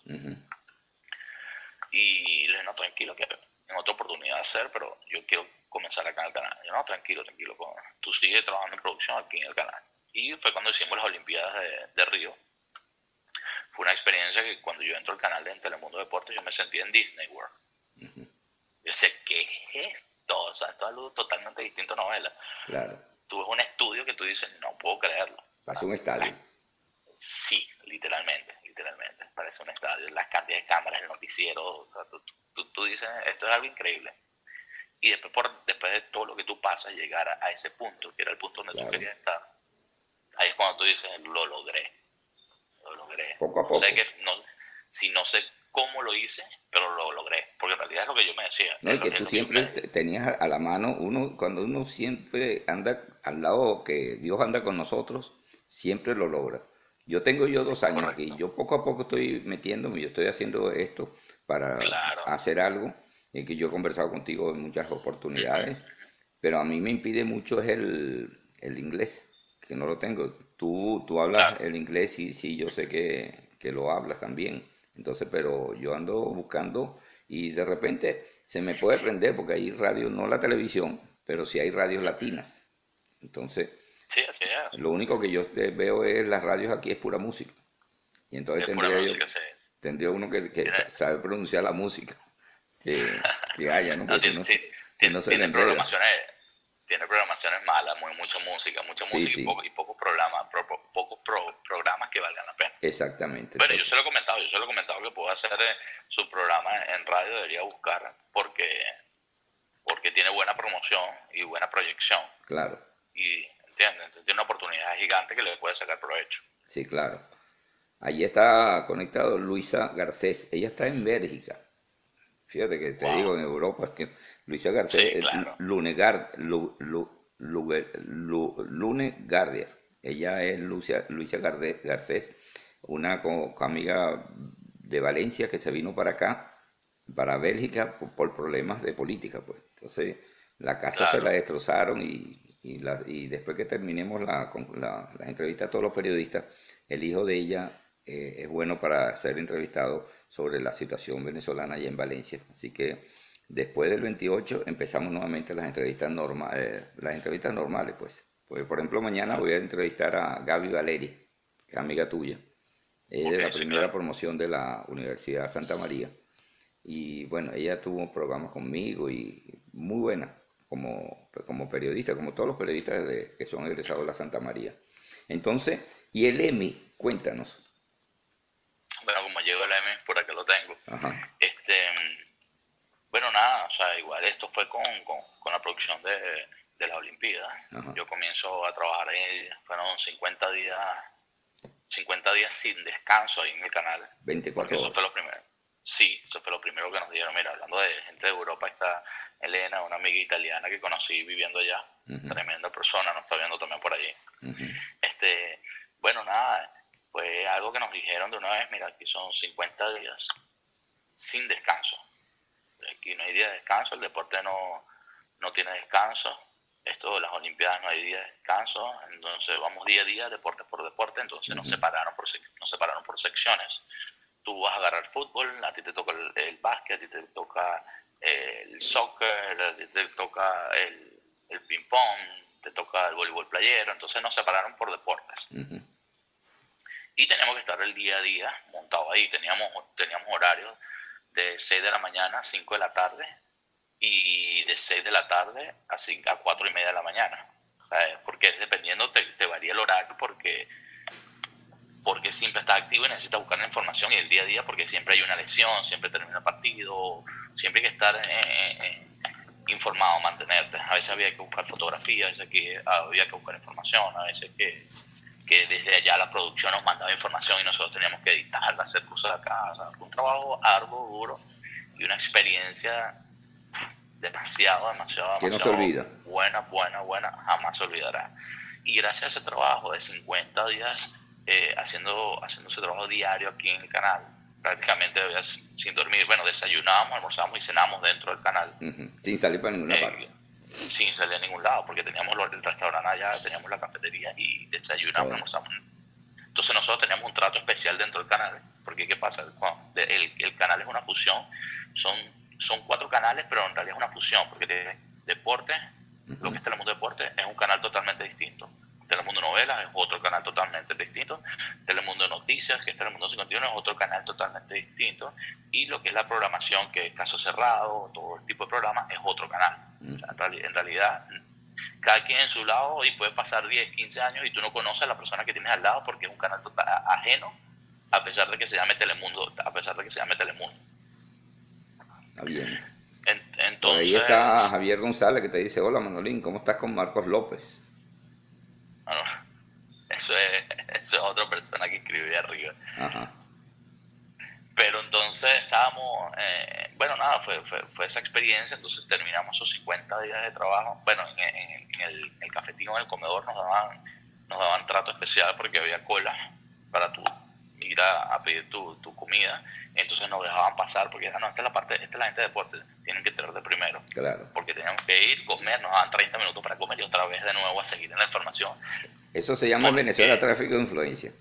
Y le dije, no, tranquilo, que en otra oportunidad de hacer, pero yo quiero comenzar acá en el canal. Yo, no, tranquilo, tranquilo, tú sigues trabajando en producción aquí en el canal. Y fue cuando hicimos las Olimpiadas de, Río. Fue una experiencia que cuando yo entro al canal de Telemundo Deportes, yo me sentí en Disney World. Yo decía, ¿qué es esto? O sea, esto es algo totalmente distinto a novela. Claro. Tú ves un estudio que tú dices, no puedo creerlo. Pasó un estadio. Sí, literalmente literalmente. Parece un estadio. Las cantidades de cámaras, el noticiero. tú, dices, esto es algo increíble. Y después, por, después de todo lo que tú pasas, llegar a, ese punto, que era el punto donde tú querías estar, ahí es cuando tú dices, lo logré. Lo logré. Poco a poco. Sé que no, si no sé cómo lo hice, pero lo logré. Porque en realidad es lo que yo me decía. No, y que tú siempre tenías a la mano, uno cuando uno siempre anda al lado que Dios anda con nosotros, siempre lo logra. Yo tengo yo dos años aquí, yo poco a poco estoy metiéndome, yo estoy haciendo esto para hacer algo, y que yo he conversado contigo en muchas oportunidades, pero a mí me impide mucho es el, el inglés, que no lo tengo. Tú, tú hablas el inglés y sí, yo sé que, que lo hablas también, entonces, pero yo ando buscando y de repente se me puede prender porque hay radio, no la televisión, pero sí hay radios latinas. Entonces, Sí, así es. Lo único que yo veo es las radios aquí es pura música. Y entonces tendría, yo- música, sí. tendría uno que, sabe pronunciar la música que, que haya, ¿no? No, Porque si no, sí, se- si tiene, no se le tiene enreda. programaciones, tiene programaciones malas, muy, mucha música, mucha Sí, música sí. Y, poco- y pocos programas, pro- pocos pro- programas que valgan la pena. Exactamente. Bueno, yo se lo he comentado, yo se lo he comentado que puedo hacer eh, su programa en radio, debería buscar, porque, porque tiene buena promoción y buena proyección. claro, Y, ¿entiendes? Entonces tiene una oportunidad gigante que le puede sacar provecho. sí, claro. Allí está conectado Luisa Garcés. Ella está en Bélgica. Fíjate que te Wow. digo, en Europa, es que Luisa Garcés, Sí, eh, claro. Lunegar, Lu- Lu- Luge- Lu- Lune Gardier. Ella es Lucia, Luisa Garde- Garcés, una amiga de Valencia que se vino para acá, para Bélgica, por, por problemas de política, pues. Entonces, la casa se la destrozaron y, y, la- y después que terminemos la, la, las entrevistas a todos los periodistas, el hijo de ella eh, es bueno para ser entrevistado sobre la situación venezolana allá en Valencia. Así que después del 28 empezamos nuevamente las entrevistas, norma- eh, las entrevistas normales, pues. Porque, por ejemplo, mañana voy a entrevistar a Gaby Valeri, que es amiga tuya. Ella es de la sí, primera claro. promoción de la Universidad Santa María. Y bueno, ella tuvo programas conmigo y muy buena como, como periodista, como todos los periodistas de- que son egresados de la Santa María. Entonces, y el EMI, cuéntanos. Bueno, como llegó el M, por acá lo tengo. Ajá, Este, bueno, nada, o sea, igual esto fue con, con, con la producción de, de las Olimpiadas. Ajá. Yo comienzo a trabajar ahí, fueron 50 días, 50 días sin descanso ahí en el canal. 24 Porque eso horas. fue lo primero. Sí, eso fue lo primero que nos dieron. Mira, hablando de gente de Europa, está Elena, una amiga italiana que conocí viviendo allá. Tremenda persona, nos está viendo también por allí. Este, bueno, nada, fue algo que nos dijeron de una vez, mira, aquí son 50 días sin descanso. Aquí no hay día de descanso, el deporte no, no tiene descanso. Esto de las Olimpiadas no hay día de descanso, entonces vamos día a día, deporte por deporte, entonces nos separaron por nos separaron por secciones. Tú vas a agarrar fútbol, a ti te toca el, el básquet, a ti te toca eh, el soccer, a ti te toca el, el ping pong, te toca el voleibol playero, entonces nos separaron por deportes y teníamos que estar el día a día montado ahí. Teníamos, teníamos horarios de 6 de la mañana a 5 de la tarde y de 6 de la tarde a, 5, a 4 y media de la mañana. ¿sabes? Porque dependiendo te, te varía el horario porque porque siempre estás activo y necesitas buscar la información y el día a día porque siempre hay una lesión, siempre termina el partido, siempre hay que estar eh, eh, informado, mantenerte. A veces había que buscar fotografía, a veces que había que buscar información, a veces que, que desde allá la producción nos mandaba información y nosotros teníamos que editarla, hacer cosas acá. O sea, un trabajo arduo, duro y una experiencia demasiado, demasiado, Que no se demasiado olvida. buena, buena, buena, jamás se olvidará. Y gracias a ese trabajo de 50 días eh, haciendo, haciendo ese trabajo diario aquí en el canal, prácticamente sin dormir. Bueno, desayunábamos, almorzábamos y cenábamos dentro del canal. Sin salir para ninguna Eh, parte. Sin salir a ningún lado, porque teníamos el restaurante allá, teníamos la cafetería y desayunamos, almorzamos. Entonces nosotros teníamos un trato especial dentro del canal, porque ¿qué pasa? De- el, el canal es una fusión, son, son cuatro canales, pero en realidad es una fusión, porque tiene deporte, lo que es Telemundo Deporte, es un canal totalmente distinto. Telemundo Novelas es otro canal totalmente distinto. Telemundo Noticias, que es Telemundo 51, es otro canal totalmente distinto. Y lo que es la programación, que es Caso Cerrado, todo el tipo de programas, es otro canal. O sea, en, reali- en realidad, cada quien en su lado y puede pasar 10, 15 años y tú no conoces a la persona que tienes al lado porque es un canal total, ajeno, a pesar de que se llame Telemundo, a pesar de que se llame Telemundo. Está bien. En- Por ahí está Javier González que te dice, hola Manolín, ¿cómo estás con Marcos López? Eso es, eso es otra persona que escribía arriba. Ajá. Pero entonces estábamos, eh, bueno, nada, fue, fue, fue esa experiencia, entonces terminamos esos 50 días de trabajo. Bueno, en, en- en el, en el cafetín o en el comedor nos daban, nos daban trato especial porque había cola para tú ir a, a pedir tu, tu comida. Entonces nos dejaban pasar porque ah, no, esta es la parte, esta es la gente de deporte, tienen que entrar de primero. Claro. Porque teníamos que ir, comer, nos daban 30 minutos para comer y otra vez de nuevo a seguir en la información. Eso se llama en Venezuela tráfico de influencia.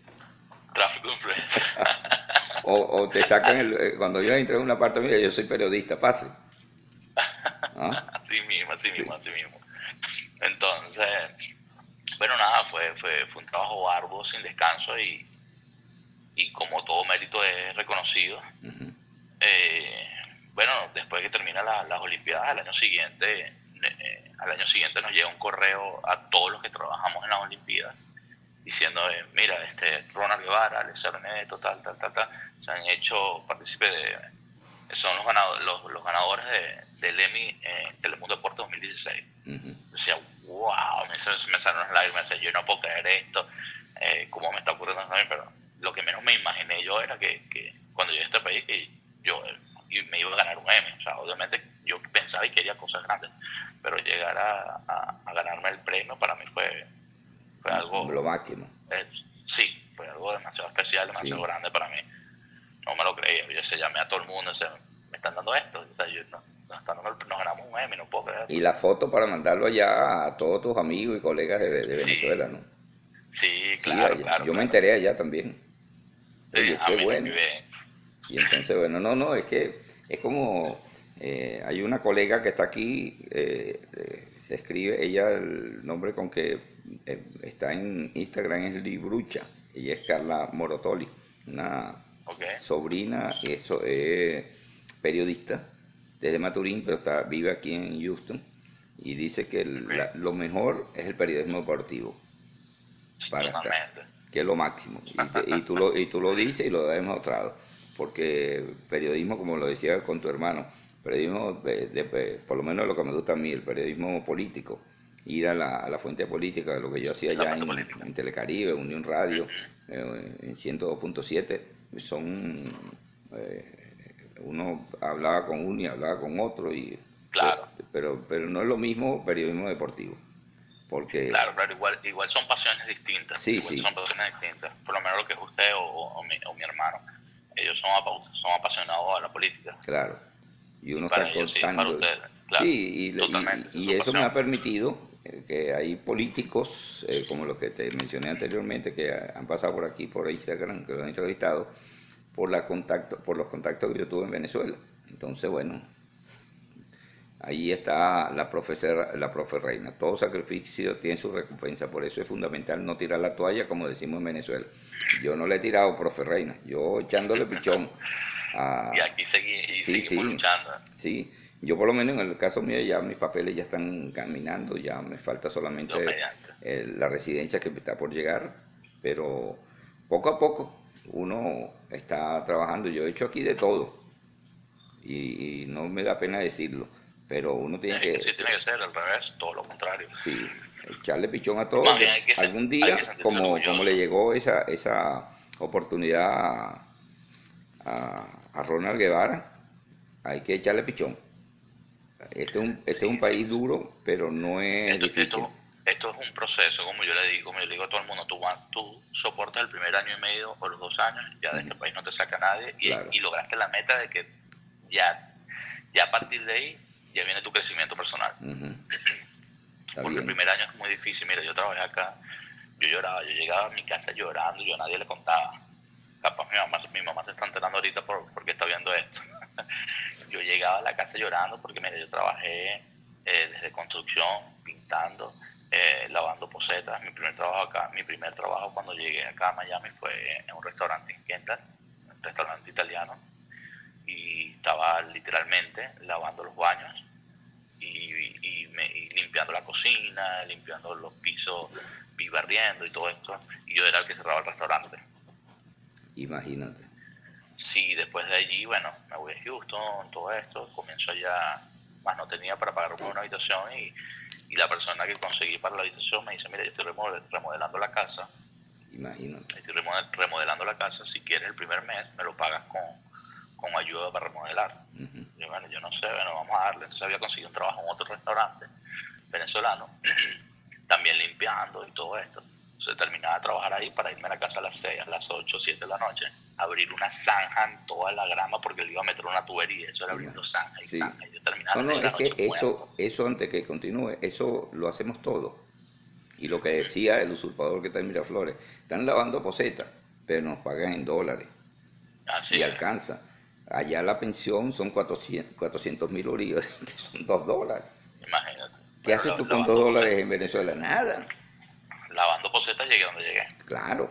Tráfico de influencia. O, o te sacan, el, eh, cuando yo entré en una parte, mira, yo soy periodista, pase. ¿Ah? Así mismo, así Sí. mismo, así mismo. Entonces, Bueno, nada, fue, fue, fue un trabajo arduo, sin descanso y, y como todo mérito es reconocido. Eh, bueno, después de que termina las Olimpiadas, al año siguiente, eh, al año siguiente nos llega un correo a todos los que trabajamos en las Olimpiadas diciendo, eh, mira, este Ronald Guevara, Alessandro Neto, tal, tal, tal, tal, se han hecho partícipe de, son los ganadores, los, ganadores de, del Emmy eh, Telemundo Deporte 2016. decía, wow, me, me salieron las lágrimas, yo no puedo creer esto, eh, cómo me está ocurriendo también, pero lo que menos me imaginé yo era que, que cuando llegué a este país, que yo me iba a ganar un Emmy, o sea, obviamente yo pensaba y quería cosas grandes, pero llegar a, a ganarme el premio para mí fue fue algo... Lo máximo. Eh, sí, fue algo demasiado especial, demasiado grande para mí. No me lo creía. Yo se llamé a todo el mundo, se, me están dando esto. O sea, yo, no, nos ganamos un Emmy, no puedo creer. Y la foto para mandarlo allá a todos tus amigos y colegas de, Venezuela, ¿no? Sí, claro, claro. Yo me enteré allá también. Oye, qué bueno. Y entonces, bueno, no, no, es que es como... Eh, hay una colega que está aquí, eh, se escribe, ella el nombre con que eh, está en Instagram es Librucha, ella es Carla Morotoli, una sobrina, eso es periodista desde Maturín, pero está, vive aquí en Houston y dice que lo mejor es el periodismo deportivo. Para estar, que es lo máximo. Y, tú lo, y tú lo dices y lo has demostrado. Porque periodismo, como lo decía con tu hermano, periodismo, de, por lo menos lo que me gusta a mí, el periodismo político, ir a la, a la fuente política, lo que yo hacía ya en, Telecaribe, Unión Radio, eh, en 102.7, son, eh, uno hablaba con uno y hablaba con otro, y, claro. pero, pero no es lo mismo periodismo deportivo. Porque... Claro, pero igual, igual son pasiones distintas. Sí, sí. Son pasiones distintas. Por lo menos lo que es usted o, mi, o mi, hermano. Ellos son, son apasionados a la política. Claro. Y uno está contando. Sí, y, y eso me ha permitido eh, que hay políticos, eh, como los que te mencioné anteriormente, que han pasado por aquí, por Instagram, que lo han entrevistado, por, la contacto, por los contactos que yo tuve en Venezuela. Entonces, bueno, ahí está la profesora, la profe Reina. Todo sacrificio tiene su recompensa, por eso es fundamental no tirar la toalla, como decimos en Venezuela. Yo no le he tirado, profe Reina, yo echándole pichón. y aquí seguimos luchando. Sí, yo por lo menos en el caso mío ya mis papeles ya están caminando, ya me falta solamente la residencia que está por llegar, pero poco a poco uno está trabajando. Yo he hecho aquí de todo y, no me da pena decirlo, pero uno tiene que... Sí, tiene que ser al revés, todo lo contrario. Sí, echarle pichón a todo. Algún día, como, como le llegó esa, esa oportunidad a, a Ronald Guevara, hay que echarle pichón. Este es un, este es un país duro, pero no es difícil. Esto, es un proceso, como yo le digo, como yo le digo a todo el mundo, tú, tú soportas el primer año y medio o los dos años, ya de este país no te saca nadie y, lograste la meta de que ya, ya a partir de ahí ya viene tu crecimiento personal. Porque el primer año es muy difícil. Mira, yo trabajé acá, yo lloraba, yo llegaba a mi casa llorando yo a nadie le contaba. Capaz mi mamá, mi mamá se está enterando ahorita por, porque está viendo esto. yo llegaba a la casa llorando porque mira, yo trabajé eh, desde construcción, pintando, eh, lavando posetas. Mi primer trabajo acá, mi primer trabajo cuando llegué acá a Miami fue en un restaurante en Kental, un restaurante italiano, y estaba literalmente lavando los baños y, me, limpiando la cocina, limpiando los pisos, y barriendo y todo esto. Y yo era el que cerraba el restaurante. Imagínate sí, después de allí, bueno, me voy a Houston, todo esto, comienzo ya, más no tenía para pagarme una habitación y, y la persona que conseguí para la habitación me dice, mira, yo estoy remodelando la casa. Imagínate. Estoy remodelando la casa, si quieres el primer mes me lo pagas con, con ayuda para remodelar. Yo, bueno, yo no sé, bueno, vamos a darle. Entonces había conseguido un trabajo en otro restaurante venezolano, también limpiando y todo esto. Entonces terminaba de trabajar ahí para irme a la casa a las 6, a las 8, 7 de la noche, abrir una zanja en toda la grama porque le iba a meter una tubería, eso era abriendo zanja y zanja. Y yo terminaba no, no, es que eso, eso antes que continúe, eso lo hacemos todos. Y lo que decía el usurpador que está en Miraflores, están lavando posetas, pero nos pagan en dólares. y alcanza. Allá la pensión son 400 mil bolívares, que son 2 dólares. Imagínate. ¿Qué haces tú con 2 dólares en Venezuela? Nada lavando posetas llegué donde llegué. Claro.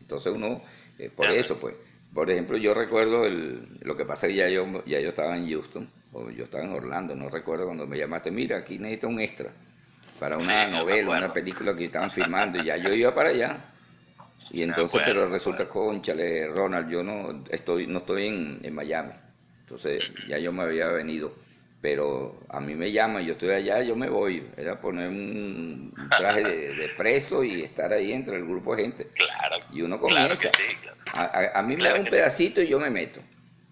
Entonces uno, eh, por eso, pues, por ejemplo, yo recuerdo el, lo que pasa que ya yo, ya yo estaba en Houston, o yo estaba en Orlando, no recuerdo cuando me llamaste, mira, aquí necesito un extra para una Sí, novela, una película que estaban filmando, y ya yo iba para allá. Y entonces, pero resulta, conchale, Ronald, yo no estoy, no estoy en, en Miami. Entonces, ya yo me había venido. Pero a mí me llaman, yo estoy allá, yo me voy. Era poner un traje de, de preso y estar ahí entre el grupo de gente. Claro. Y uno Claro comienza. que sí, claro. A, a- a mí me da un sí. pedacito y yo me meto.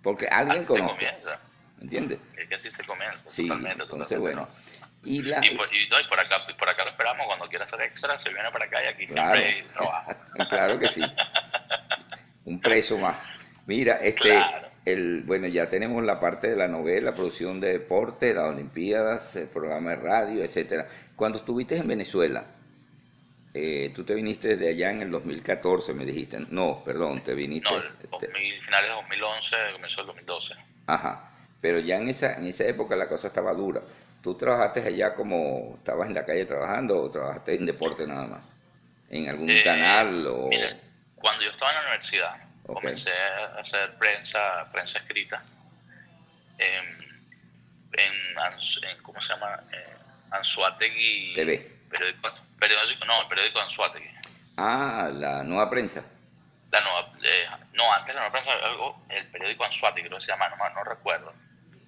Porque alguien Así se conozco. comienza. ¿Entiendes? Es que así se comienza. Sí, totalmente, entonces totalmente, bueno. ¿no? Y la, Y por, y, no, y por acá, y por acá lo esperamos cuando quiera hacer extra, se viene para acá y aquí Claro. siempre hay trabajo. claro que sí. Un preso más. Mira, este, Claro. el, bueno, ya tenemos la parte de la novela, producción de deporte, las Olimpiadas, el programa de radio, etcétera. Cuando estuviste en Venezuela, eh, tú te viniste de allá en el 2014, me dijiste. No, perdón, te viniste. No, el te- 2000, finales de 2011, comenzó el 2012. Ajá. Pero ya en esa, en esa época la cosa estaba dura. ¿Tú trabajaste allá como estabas en la calle trabajando o trabajaste en deporte nada más? ¿En algún Eh, canal o...? Mira, cuando yo estaba en la universidad, comencé a hacer prensa, prensa escrita en, en, en- ¿cómo se llama? Eh, Anzuategui. TV. Periódico, periódico, no, el periódico Anzuategui. Ah, la nueva prensa. La nueva, eh, no, antes la nueva prensa, algo, el periódico Anzuategui, creo que se llama, no, no recuerdo.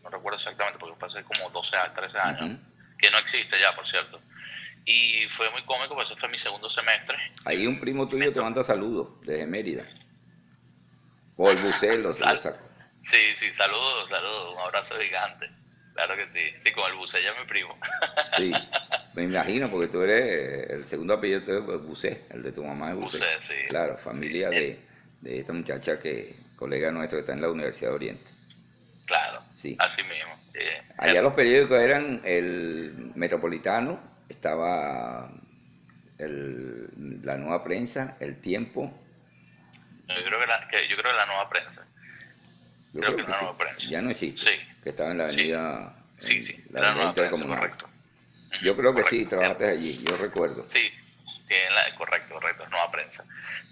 No recuerdo exactamente porque fue hace como 12 a 13 años. Que no existe ya, por cierto. Y fue muy cómico, porque ese fue mi segundo semestre. Ahí un primo tuyo te manda saludos desde Mérida. O el bucelo se lo sacó. Sí, sí, saludos, saludos, un abrazo gigante. Claro que sí, sí, con el bucé ya mi primo. Sí, me imagino, porque tú eres el segundo apellido es Bucé, el de tu mamá es Bucé. Bucé, sí. Claro, familia Sí. de, de esta muchacha que, colega nuestro que está en la Universidad de Oriente. Sí. así mismo. Eh, Allá los periódicos eran el Metropolitano, estaba el- la Nueva Prensa, El Tiempo. yo, creo que la, que- yo creo que la nueva prensa. Yo Creo creo, que que la sí. Nueva Prensa. Ya no existe. Sí. Que estaba en la avenida. Sí, en sí, la nueva prensa, correcto. Yo creo que sí, trabajaste allí, yo recuerdo. Sí, la, correcto, correcto, es nueva prensa.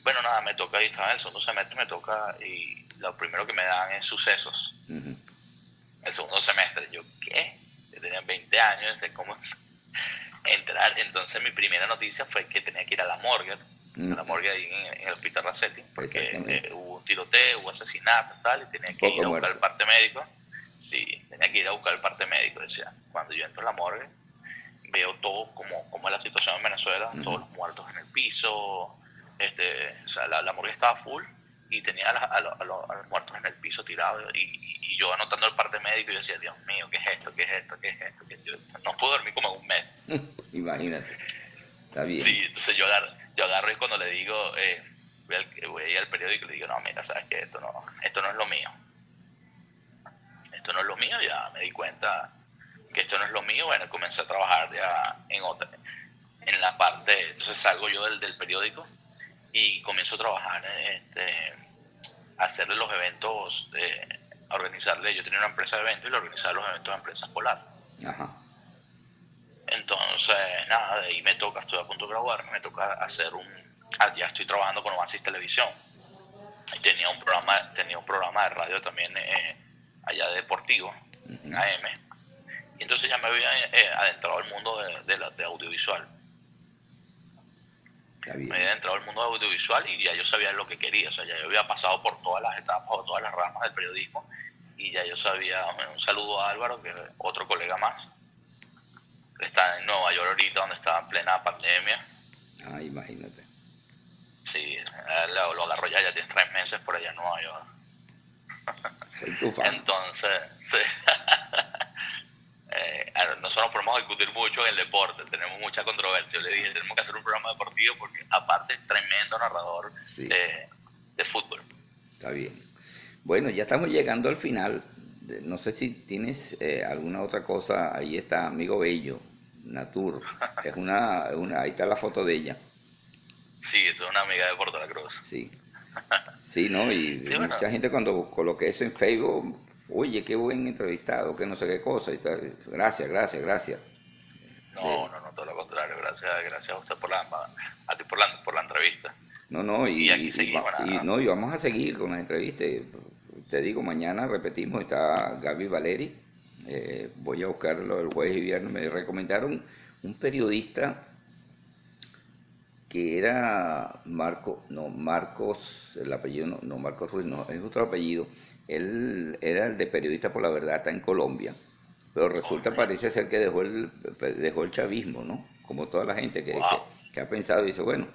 Bueno, nada, me toca, y estaba en el segundo semestre, me toca, y lo primero que me dan es sucesos. Ujú. El segundo semestre, yo, ¿qué? Yo tenía 20 años, de cómo entrar. Entonces, mi primera noticia fue que tenía que ir a la morgue, Mm. a la morgue ahí en, en el hospital Racetti, porque eh, hubo un tiroteo, hubo asesinato y tal, y tenía que Poco ir a buscar muerto. el parte médico. Sí, tenía que ir a buscar el parte médico, decía. Cuando yo entro a la morgue, veo todo como, como es la situación en Venezuela, todos los muertos en el piso, este, o sea, la, la morgue estaba full y tenía a, la- a lo- a lo- a los muertos en el piso tirados y, y- y yo anotando el parte médico y yo decía, Dios mío, ¿qué es esto? ¿Qué es esto? ¿Qué es esto? No puedo dormir como en un mes. Imagínate. Está bien. Sí, entonces yo agarro, yo agarro y cuando le digo, eh, voy, al, voy al periódico y le digo, no, mira, sabes que esto no, esto no es lo mío. Esto no es lo mío, ya me di cuenta que esto no es lo mío, bueno, comencé a trabajar ya en otra, en la parte, entonces salgo yo del, del periódico y comienzo a trabajar, este, a hacerle los eventos, eh, a organizarle, yo tenía una empresa de eventos y le organizaba los eventos de empresas polar. Ajá. Entonces, nada, de ahí me toca, estoy a punto de graduarme, me toca hacer un, ah, ya estoy trabajando con Oasis Televisión. Y tenía un programa, tenía un programa de radio también eh, allá de deportivo, en AM. Y entonces ya me había eh, adentrado al mundo de, de la- de audiovisual. Está bien. Me había adentrado al mundo audiovisual y ya yo sabía lo que quería. O sea, ya yo había pasado por todas las etapas o todas las ramas del periodismo y ya yo sabía, bueno, un saludo a Álvaro, que es otro colega más. Está en Nueva York ahorita, donde está en plena pandemia. Ah, imagínate. Sí, lo, lo agarró ya, ya tiene tres meses por allá en Nueva York. Soy tu fan. Entonces, sí. Eh, nosotros nos podemos discutir mucho en el deporte, tenemos mucha controversia. Yo le dije, tenemos que hacer un programa deportivo porque aparte es tremendo narrador Sí. de, de fútbol. Está bien. Bueno, ya estamos llegando al final. No sé si tienes eh, alguna otra cosa. Ahí está Amigo Bello, Natur. Es una, ahí está la foto de ella. Sí, es una amiga de Puerto La Cruz. Sí. Sí, ¿no? Y Sí, bueno. mucha gente cuando coloqué eso en Facebook, oye, qué buen entrevistado, que no sé qué cosa. Y tal. Gracias, gracias, gracias. No, No, no, no, todo lo contrario. Gracias, gracias a usted por la, a ti por la, por la entrevista. No, no, y, no, y vamos a seguir con las entrevistas. Te digo, mañana repetimos, está Gaby Valeri. Eh, voy a buscarlo el jueves y viernes. Me recomendaron un periodista que era Marco, no, Marcos, el apellido, no, no Marcos Ruiz, no, es otro apellido. Él era el de Periodista por la Verdad, está en Colombia, pero resulta, parece ser que dejó el, dejó el chavismo, ¿no? Como toda la gente que, que, ha pensado y dice, bueno,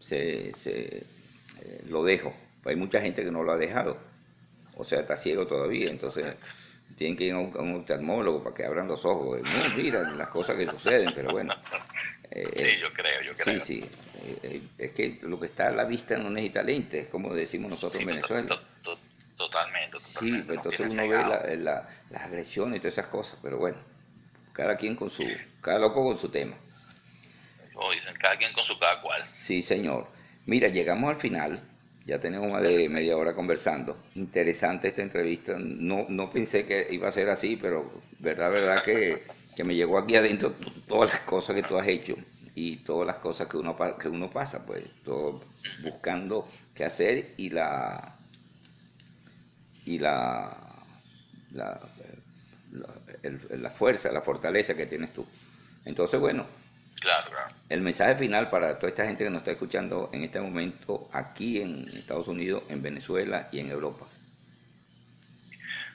se, se eh, lo dejo. Hay mucha gente que no lo ha dejado, o sea, está ciego todavía, entonces tienen que ir a un, oftalmólogo para que abran los ojos. No, mira las cosas que suceden, pero bueno. Eh, sí, yo creo, yo creo. Sí, sí. Eh, es que lo que está a la vista no necesita lentes, como decimos nosotros en Venezuela. Sí, pues entonces uno ve la, las agresiones y todas esas cosas, pero bueno, cada quien con su, cada loco con su tema. O dicen, cada quien con su cada cual. Sí, señor. Mira, llegamos al final ya tenemos más de media hora conversando. Interesante esta entrevista. No, no pensé que iba a ser así, pero verdad, verdad que, me llegó aquí adentro todas las cosas que tú has hecho y todas las cosas que uno, que uno pasa, pues, todo buscando qué hacer y la y la la, la fuerza, la fortaleza que tienes tú. Entonces, bueno, Claro, claro. El mensaje final para toda esta gente que nos está escuchando en este momento aquí en Estados Unidos, en Venezuela y en Europa.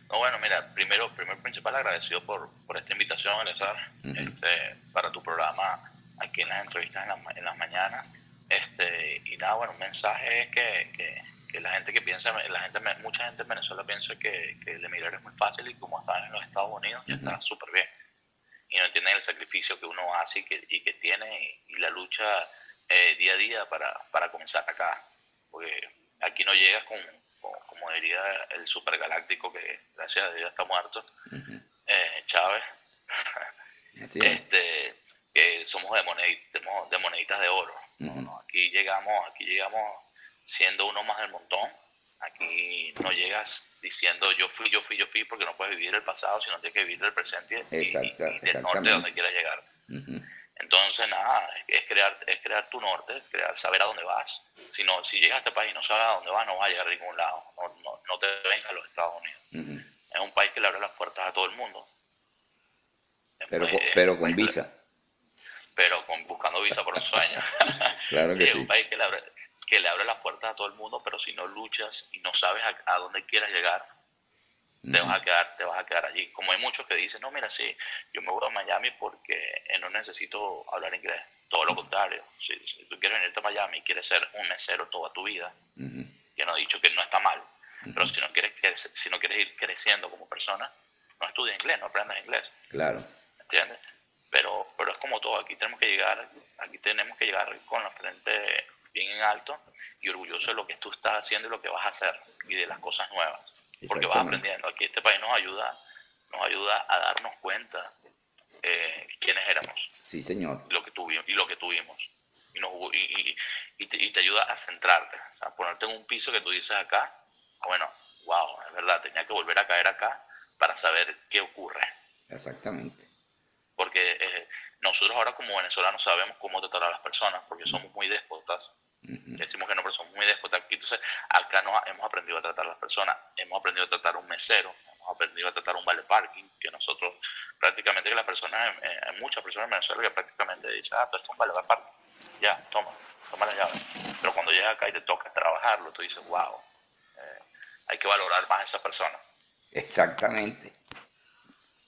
No, bueno, mira, primero, primero principal agradecido por, por esta invitación, Alessar, este, para tu programa aquí en las entrevistas en, las mañanas. Este, y nada, bueno, un mensaje es que, que, la gente que piensa, la gente, mucha gente en Venezuela piensa que, que el emigrar es muy fácil y como están en los Estados Unidos ya está súper bien. Y no entienden el sacrificio que uno hace y que, y que tiene y, la lucha eh, día a día para, para, comenzar acá. Porque aquí no llegas con, como diría el supergaláctico que gracias a Dios está muerto, eh, Chávez, este, que somos de, de moneditas de oro. no, aquí llegamos, aquí llegamos siendo uno más del montón Aquí no llegas diciendo yo fui, yo fui, yo fui, porque no puedes vivir el pasado, sino tienes que vivir el presente y, del norte donde quieras llegar. Entonces, nada, es crear, es crear tu norte, crear, saber a dónde vas. Si, no, si llegas a este país y no sabes a dónde vas, no vas a llegar a ningún lado. No, no, te vengas a los Estados Unidos. Es un país que le abre las puertas a todo el mundo. Pero, pero con visa. Pero con, buscando visa por un sueño. claro que sí. Es un país que le abre, que le abre las puertas a todo el mundo, pero si no luchas y no sabes a, dónde quieras llegar, te vas a quedar te vas a quedar allí. Como hay muchos que dicen no mira sí yo me voy a Miami porque eh, no necesito hablar inglés todo lo contrario. Si, tú quieres venirte a Miami y quieres ser un mesero toda tu vida yo no he dicho que no está mal pero si no quieres si no quieres ir creciendo como persona no estudies inglés no aprendas inglés. Claro. ¿entiendes? pero pero es como todo aquí tenemos que llegar aquí tenemos que llegar con la frente bien en alto y orgulloso de lo que tú estás haciendo y lo que vas a hacer y de las cosas nuevas. Porque vas aprendiendo. Aquí este país nos ayuda, nos ayuda a darnos cuenta eh, quiénes éramos. Sí, señor. Lo que tuvimos. Y, lo que tuvimos. Y, nos, y, y, te, y, te, ayuda a centrarte. O sea, ponerte en un piso que tú dices acá, bueno, wow, es verdad, tenía que volver a caer acá para saber qué ocurre. Exactamente. Porque eh, nosotros ahora como venezolanos sabemos cómo tratar a las personas, porque somos muy déspotas Decimos que no, pero somos muy déspotas. Entonces, acá no, hemos aprendido a tratar a las personas, hemos aprendido a tratar a un mesero, hemos aprendido a tratar a un vale parking, que nosotros prácticamente que las personas, eh, hay muchas personas en Venezuela que prácticamente dicen, ah, tú eres un vale parking, ya, toma, toma la llave. Pero cuando llegas acá y te toca trabajarlo, tú dices, wow, eh, hay que valorar más a esa persona. Exactamente.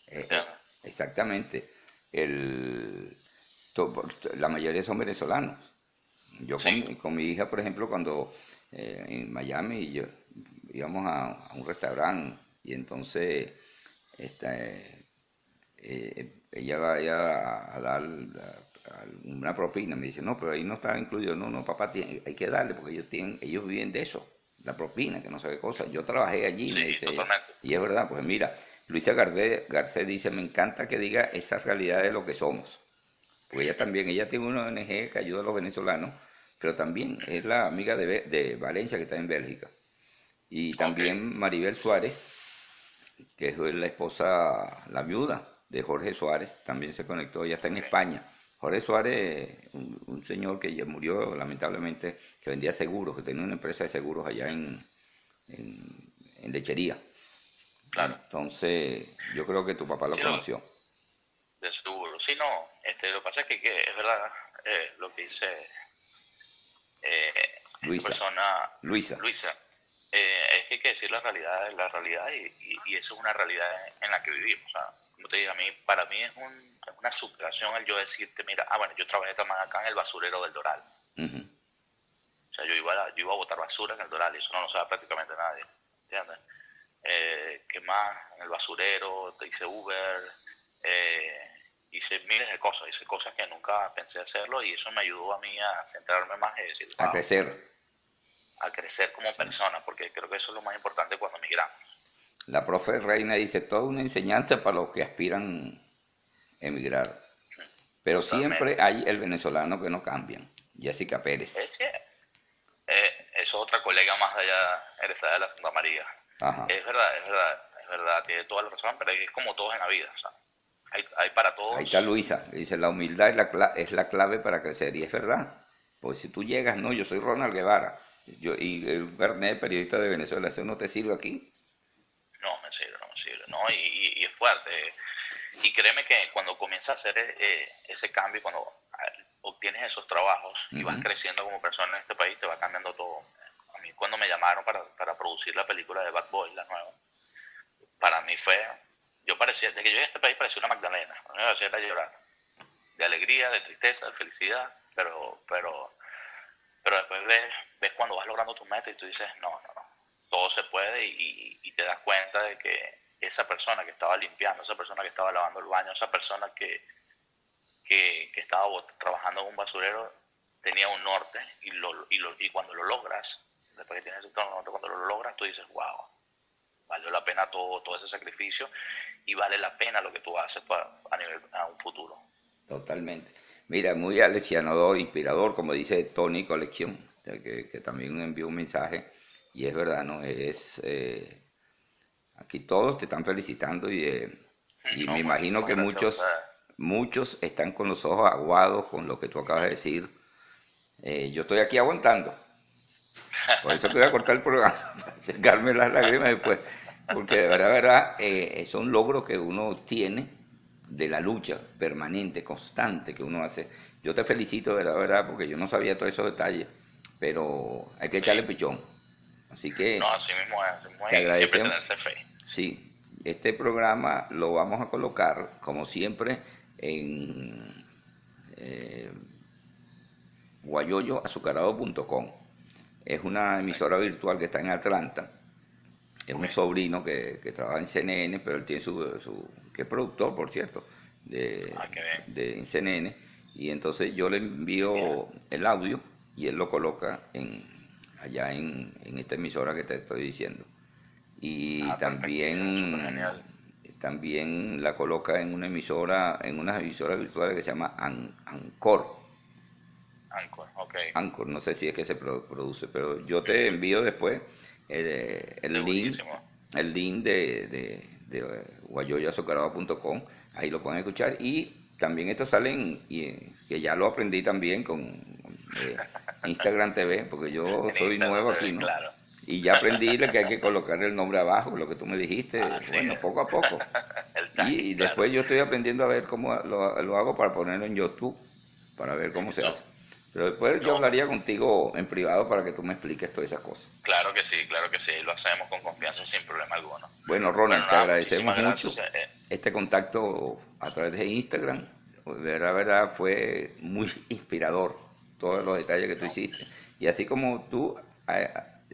Eh, exactamente. El, la mayoría son venezolanos. Yo con, mi hija, por ejemplo, cuando eh, en Miami yo, íbamos a, un restaurante y entonces este, eh, ella va a, dar una propina, me dice, no, pero ahí no está incluido, no, no, papá, tiene, hay que darle porque ellos tienen, ellos viven de eso, la propina, que no qué cosa. Yo trabajé allí, me dice y es verdad, pues mira, Luisa Garcés, dice, me encanta que diga esa realidad de lo que somos. Porque ella también, ella tiene una ONG que ayuda a los venezolanos pero también es la amiga de, de Valencia que está en Bélgica. Y también Maribel Suárez, que es la esposa, la viuda de Jorge Suárez, también se conectó, ya está en España. Jorge Suárez, un, un, señor que ya murió lamentablemente, que vendía seguros, que tenía una empresa de seguros allá en, en, lechería. Claro. Entonces, yo creo que tu papá lo conoció. de seguro. Sí, no, este, lo que pasa es que, que es verdad eh, lo que dice eh, Luisa. Persona, Luisa. Luisa. Eh, es que hay que decir la realidad, la realidad y, y, eso es una realidad en la que vivimos. O sea, como te digo, a mí, para mí es, un, una superación el yo decirte, mira, ah, bueno, yo trabajé también acá en el basurero del Doral. O sea, yo iba, a, yo iba a botar basura en el Doral y eso no lo sabe prácticamente nadie. ¿Entiendes? Eh, ¿Qué más? En el basurero, te hice Uber, eh, hice miles de cosas, hice cosas que nunca pensé hacerlo y eso me ayudó a mí a centrarme más y decir, a crecer. A crecer como persona, porque creo que eso es lo más importante cuando migramos. La profe Reina dice, toda una enseñanza para los que aspiran a emigrar. Pero siempre hay el venezolano que no cambian. Jessica Pérez. Es que eh, es otra colega más allá, egresada de la Santa María. Es verdad, es verdad, es verdad, tiene toda la razón, pero es como todos en la vida. O sea, hay, para todos. Ahí está Luisa, dice, la humildad es la, es la clave para crecer, y es verdad. Pues si tú llegas, no, yo soy Ronald Guevara, yo, y el Bernet, periodista de Venezuela, ¿eso no te sirve aquí? No, me sirve, no me sirve, no, y, es fuerte. Y créeme que cuando comienzas a hacer eh, ese cambio, cuando obtienes esos trabajos y vas creciendo como persona en este país, te va cambiando todo. A mí cuando me llamaron para, para producir la película de Bad Boy, la nueva, para mí fue yo parecía, desde que yo llegué a este país parecía una Magdalena, a mí me hacía llorar, de alegría, de tristeza, de felicidad, pero, pero, pero después ves, ves cuando vas logrando tu meta y tú dices, no, no, no, todo se puede y, y te das cuenta de que esa persona que estaba limpiando, esa persona que estaba lavando el baño, esa persona que, que, que estaba trabajando en un basurero, tenía un norte y, lo, y, lo, y cuando lo logras, después que tienes ese norte, cuando lo logras, tú dices, wow, valió la pena todo, todo ese sacrificio y vale la pena lo que tú haces para, a, nivel, a un futuro. Totalmente. Mira, muy alexianador, inspirador, como dice Tony Colección, que, que también envió un mensaje, y es verdad, ¿no? Es, eh, aquí todos te están felicitando y, eh, y me imagino que muchos, muchos están con los ojos aguados con lo que tú acabas de decir. Eh, yo estoy aquí aguantando, por eso te voy a cortar el programa, para secarme las lágrimas después. Porque de verdad, verdad, eh, son logros que uno tiene de la lucha permanente, constante que uno hace. Yo te felicito, de verdad, verdad, porque yo no sabía todos esos detalles, pero hay que echarle pichón. Así que no, así mismo es, así te agradecemos. Sí, este programa lo vamos a colocar, como siempre, en eh, guayoyoazucarado.com. Es una emisora virtual que está en Atlanta es un sobrino que, que, trabaja en CNN, pero él tiene su, su que es productor, por cierto, de, ah, de CNN. Y entonces yo le envío el audio y él lo coloca en, allá en, en esta emisora que te estoy diciendo. Y ah, también, también la coloca en una emisora, en una emisora virtual que se llama Anchor. Anchor, ok. Anchor, no sé si es que se produce, pero yo te envío después el, el link, el link de, de, de ahí lo pueden escuchar y también esto sale en, y, que ya lo aprendí también con eh, Instagram TV, porque yo soy nuevo aquí, ¿no? Y ya aprendí que hay que colocar el nombre abajo, lo que tú me dijiste, bueno, poco a poco. y, después yo estoy aprendiendo a ver cómo lo, lo, hago para ponerlo en YouTube, para ver cómo se hace. Pero después yo hablaría contigo en privado para que tú me expliques todas esas cosas. Claro que sí, claro que sí, lo hacemos con confianza sin problema alguno. Bueno, Ronald, te agradecemos mucho eh. este contacto a través de Instagram. De verdad, verdad, fue muy inspirador todos los detalles que tú hiciste. Y así como tú, eh,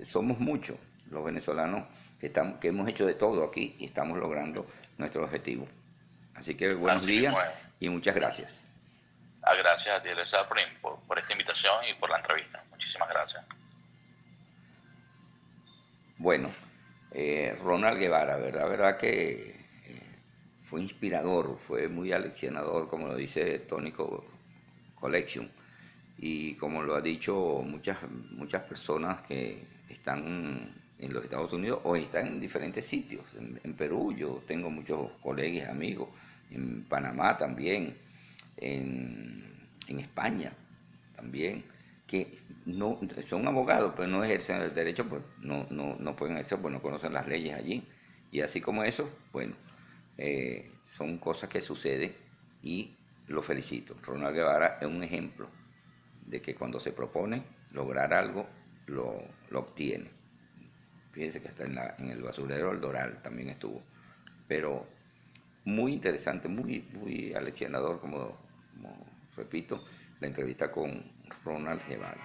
somos muchos los venezolanos que, estamos, que hemos hecho de todo aquí y estamos logrando nuestro objetivo. Así que buenos días y muchas gracias. Ah, gracias a ti, Elisa, por, por, esta invitación y por la entrevista. Muchísimas gracias. Bueno, eh, Ronald Guevara, ¿verdad? ¿Verdad que eh, fue inspirador, fue muy aleccionador, como lo dice Tónico Collection, y como lo ha dicho muchas, muchas personas que están en los Estados Unidos o están en diferentes sitios. En, en Perú yo tengo muchos colegas, amigos en Panamá también, en, España también, que no son abogados, pero no ejercen el derecho, pues no, no, no pueden ejercer, pues no conocen las leyes allí. Y así como eso, bueno, eh, son cosas que suceden y lo felicito. Ronald Guevara es un ejemplo de que cuando se propone lograr algo, lo, obtiene. Fíjense que está en, en el basurero del Doral, también estuvo. Pero muy interesante, muy, muy aleccionador, como, repito, la entrevista con Ronald Guevara.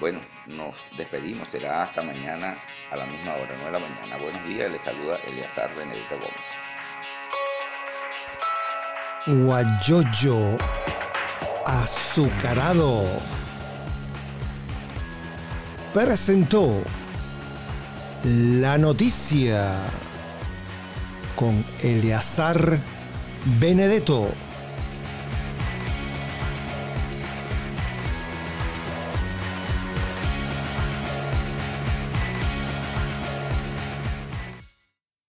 Bueno, nos despedimos, será hasta mañana a la misma hora, 9 de la mañana. Buenos días, les saluda Eliazar Benedito Gómez. Guayoyo azucarado presentó la noticia con Eleazar Benedetto.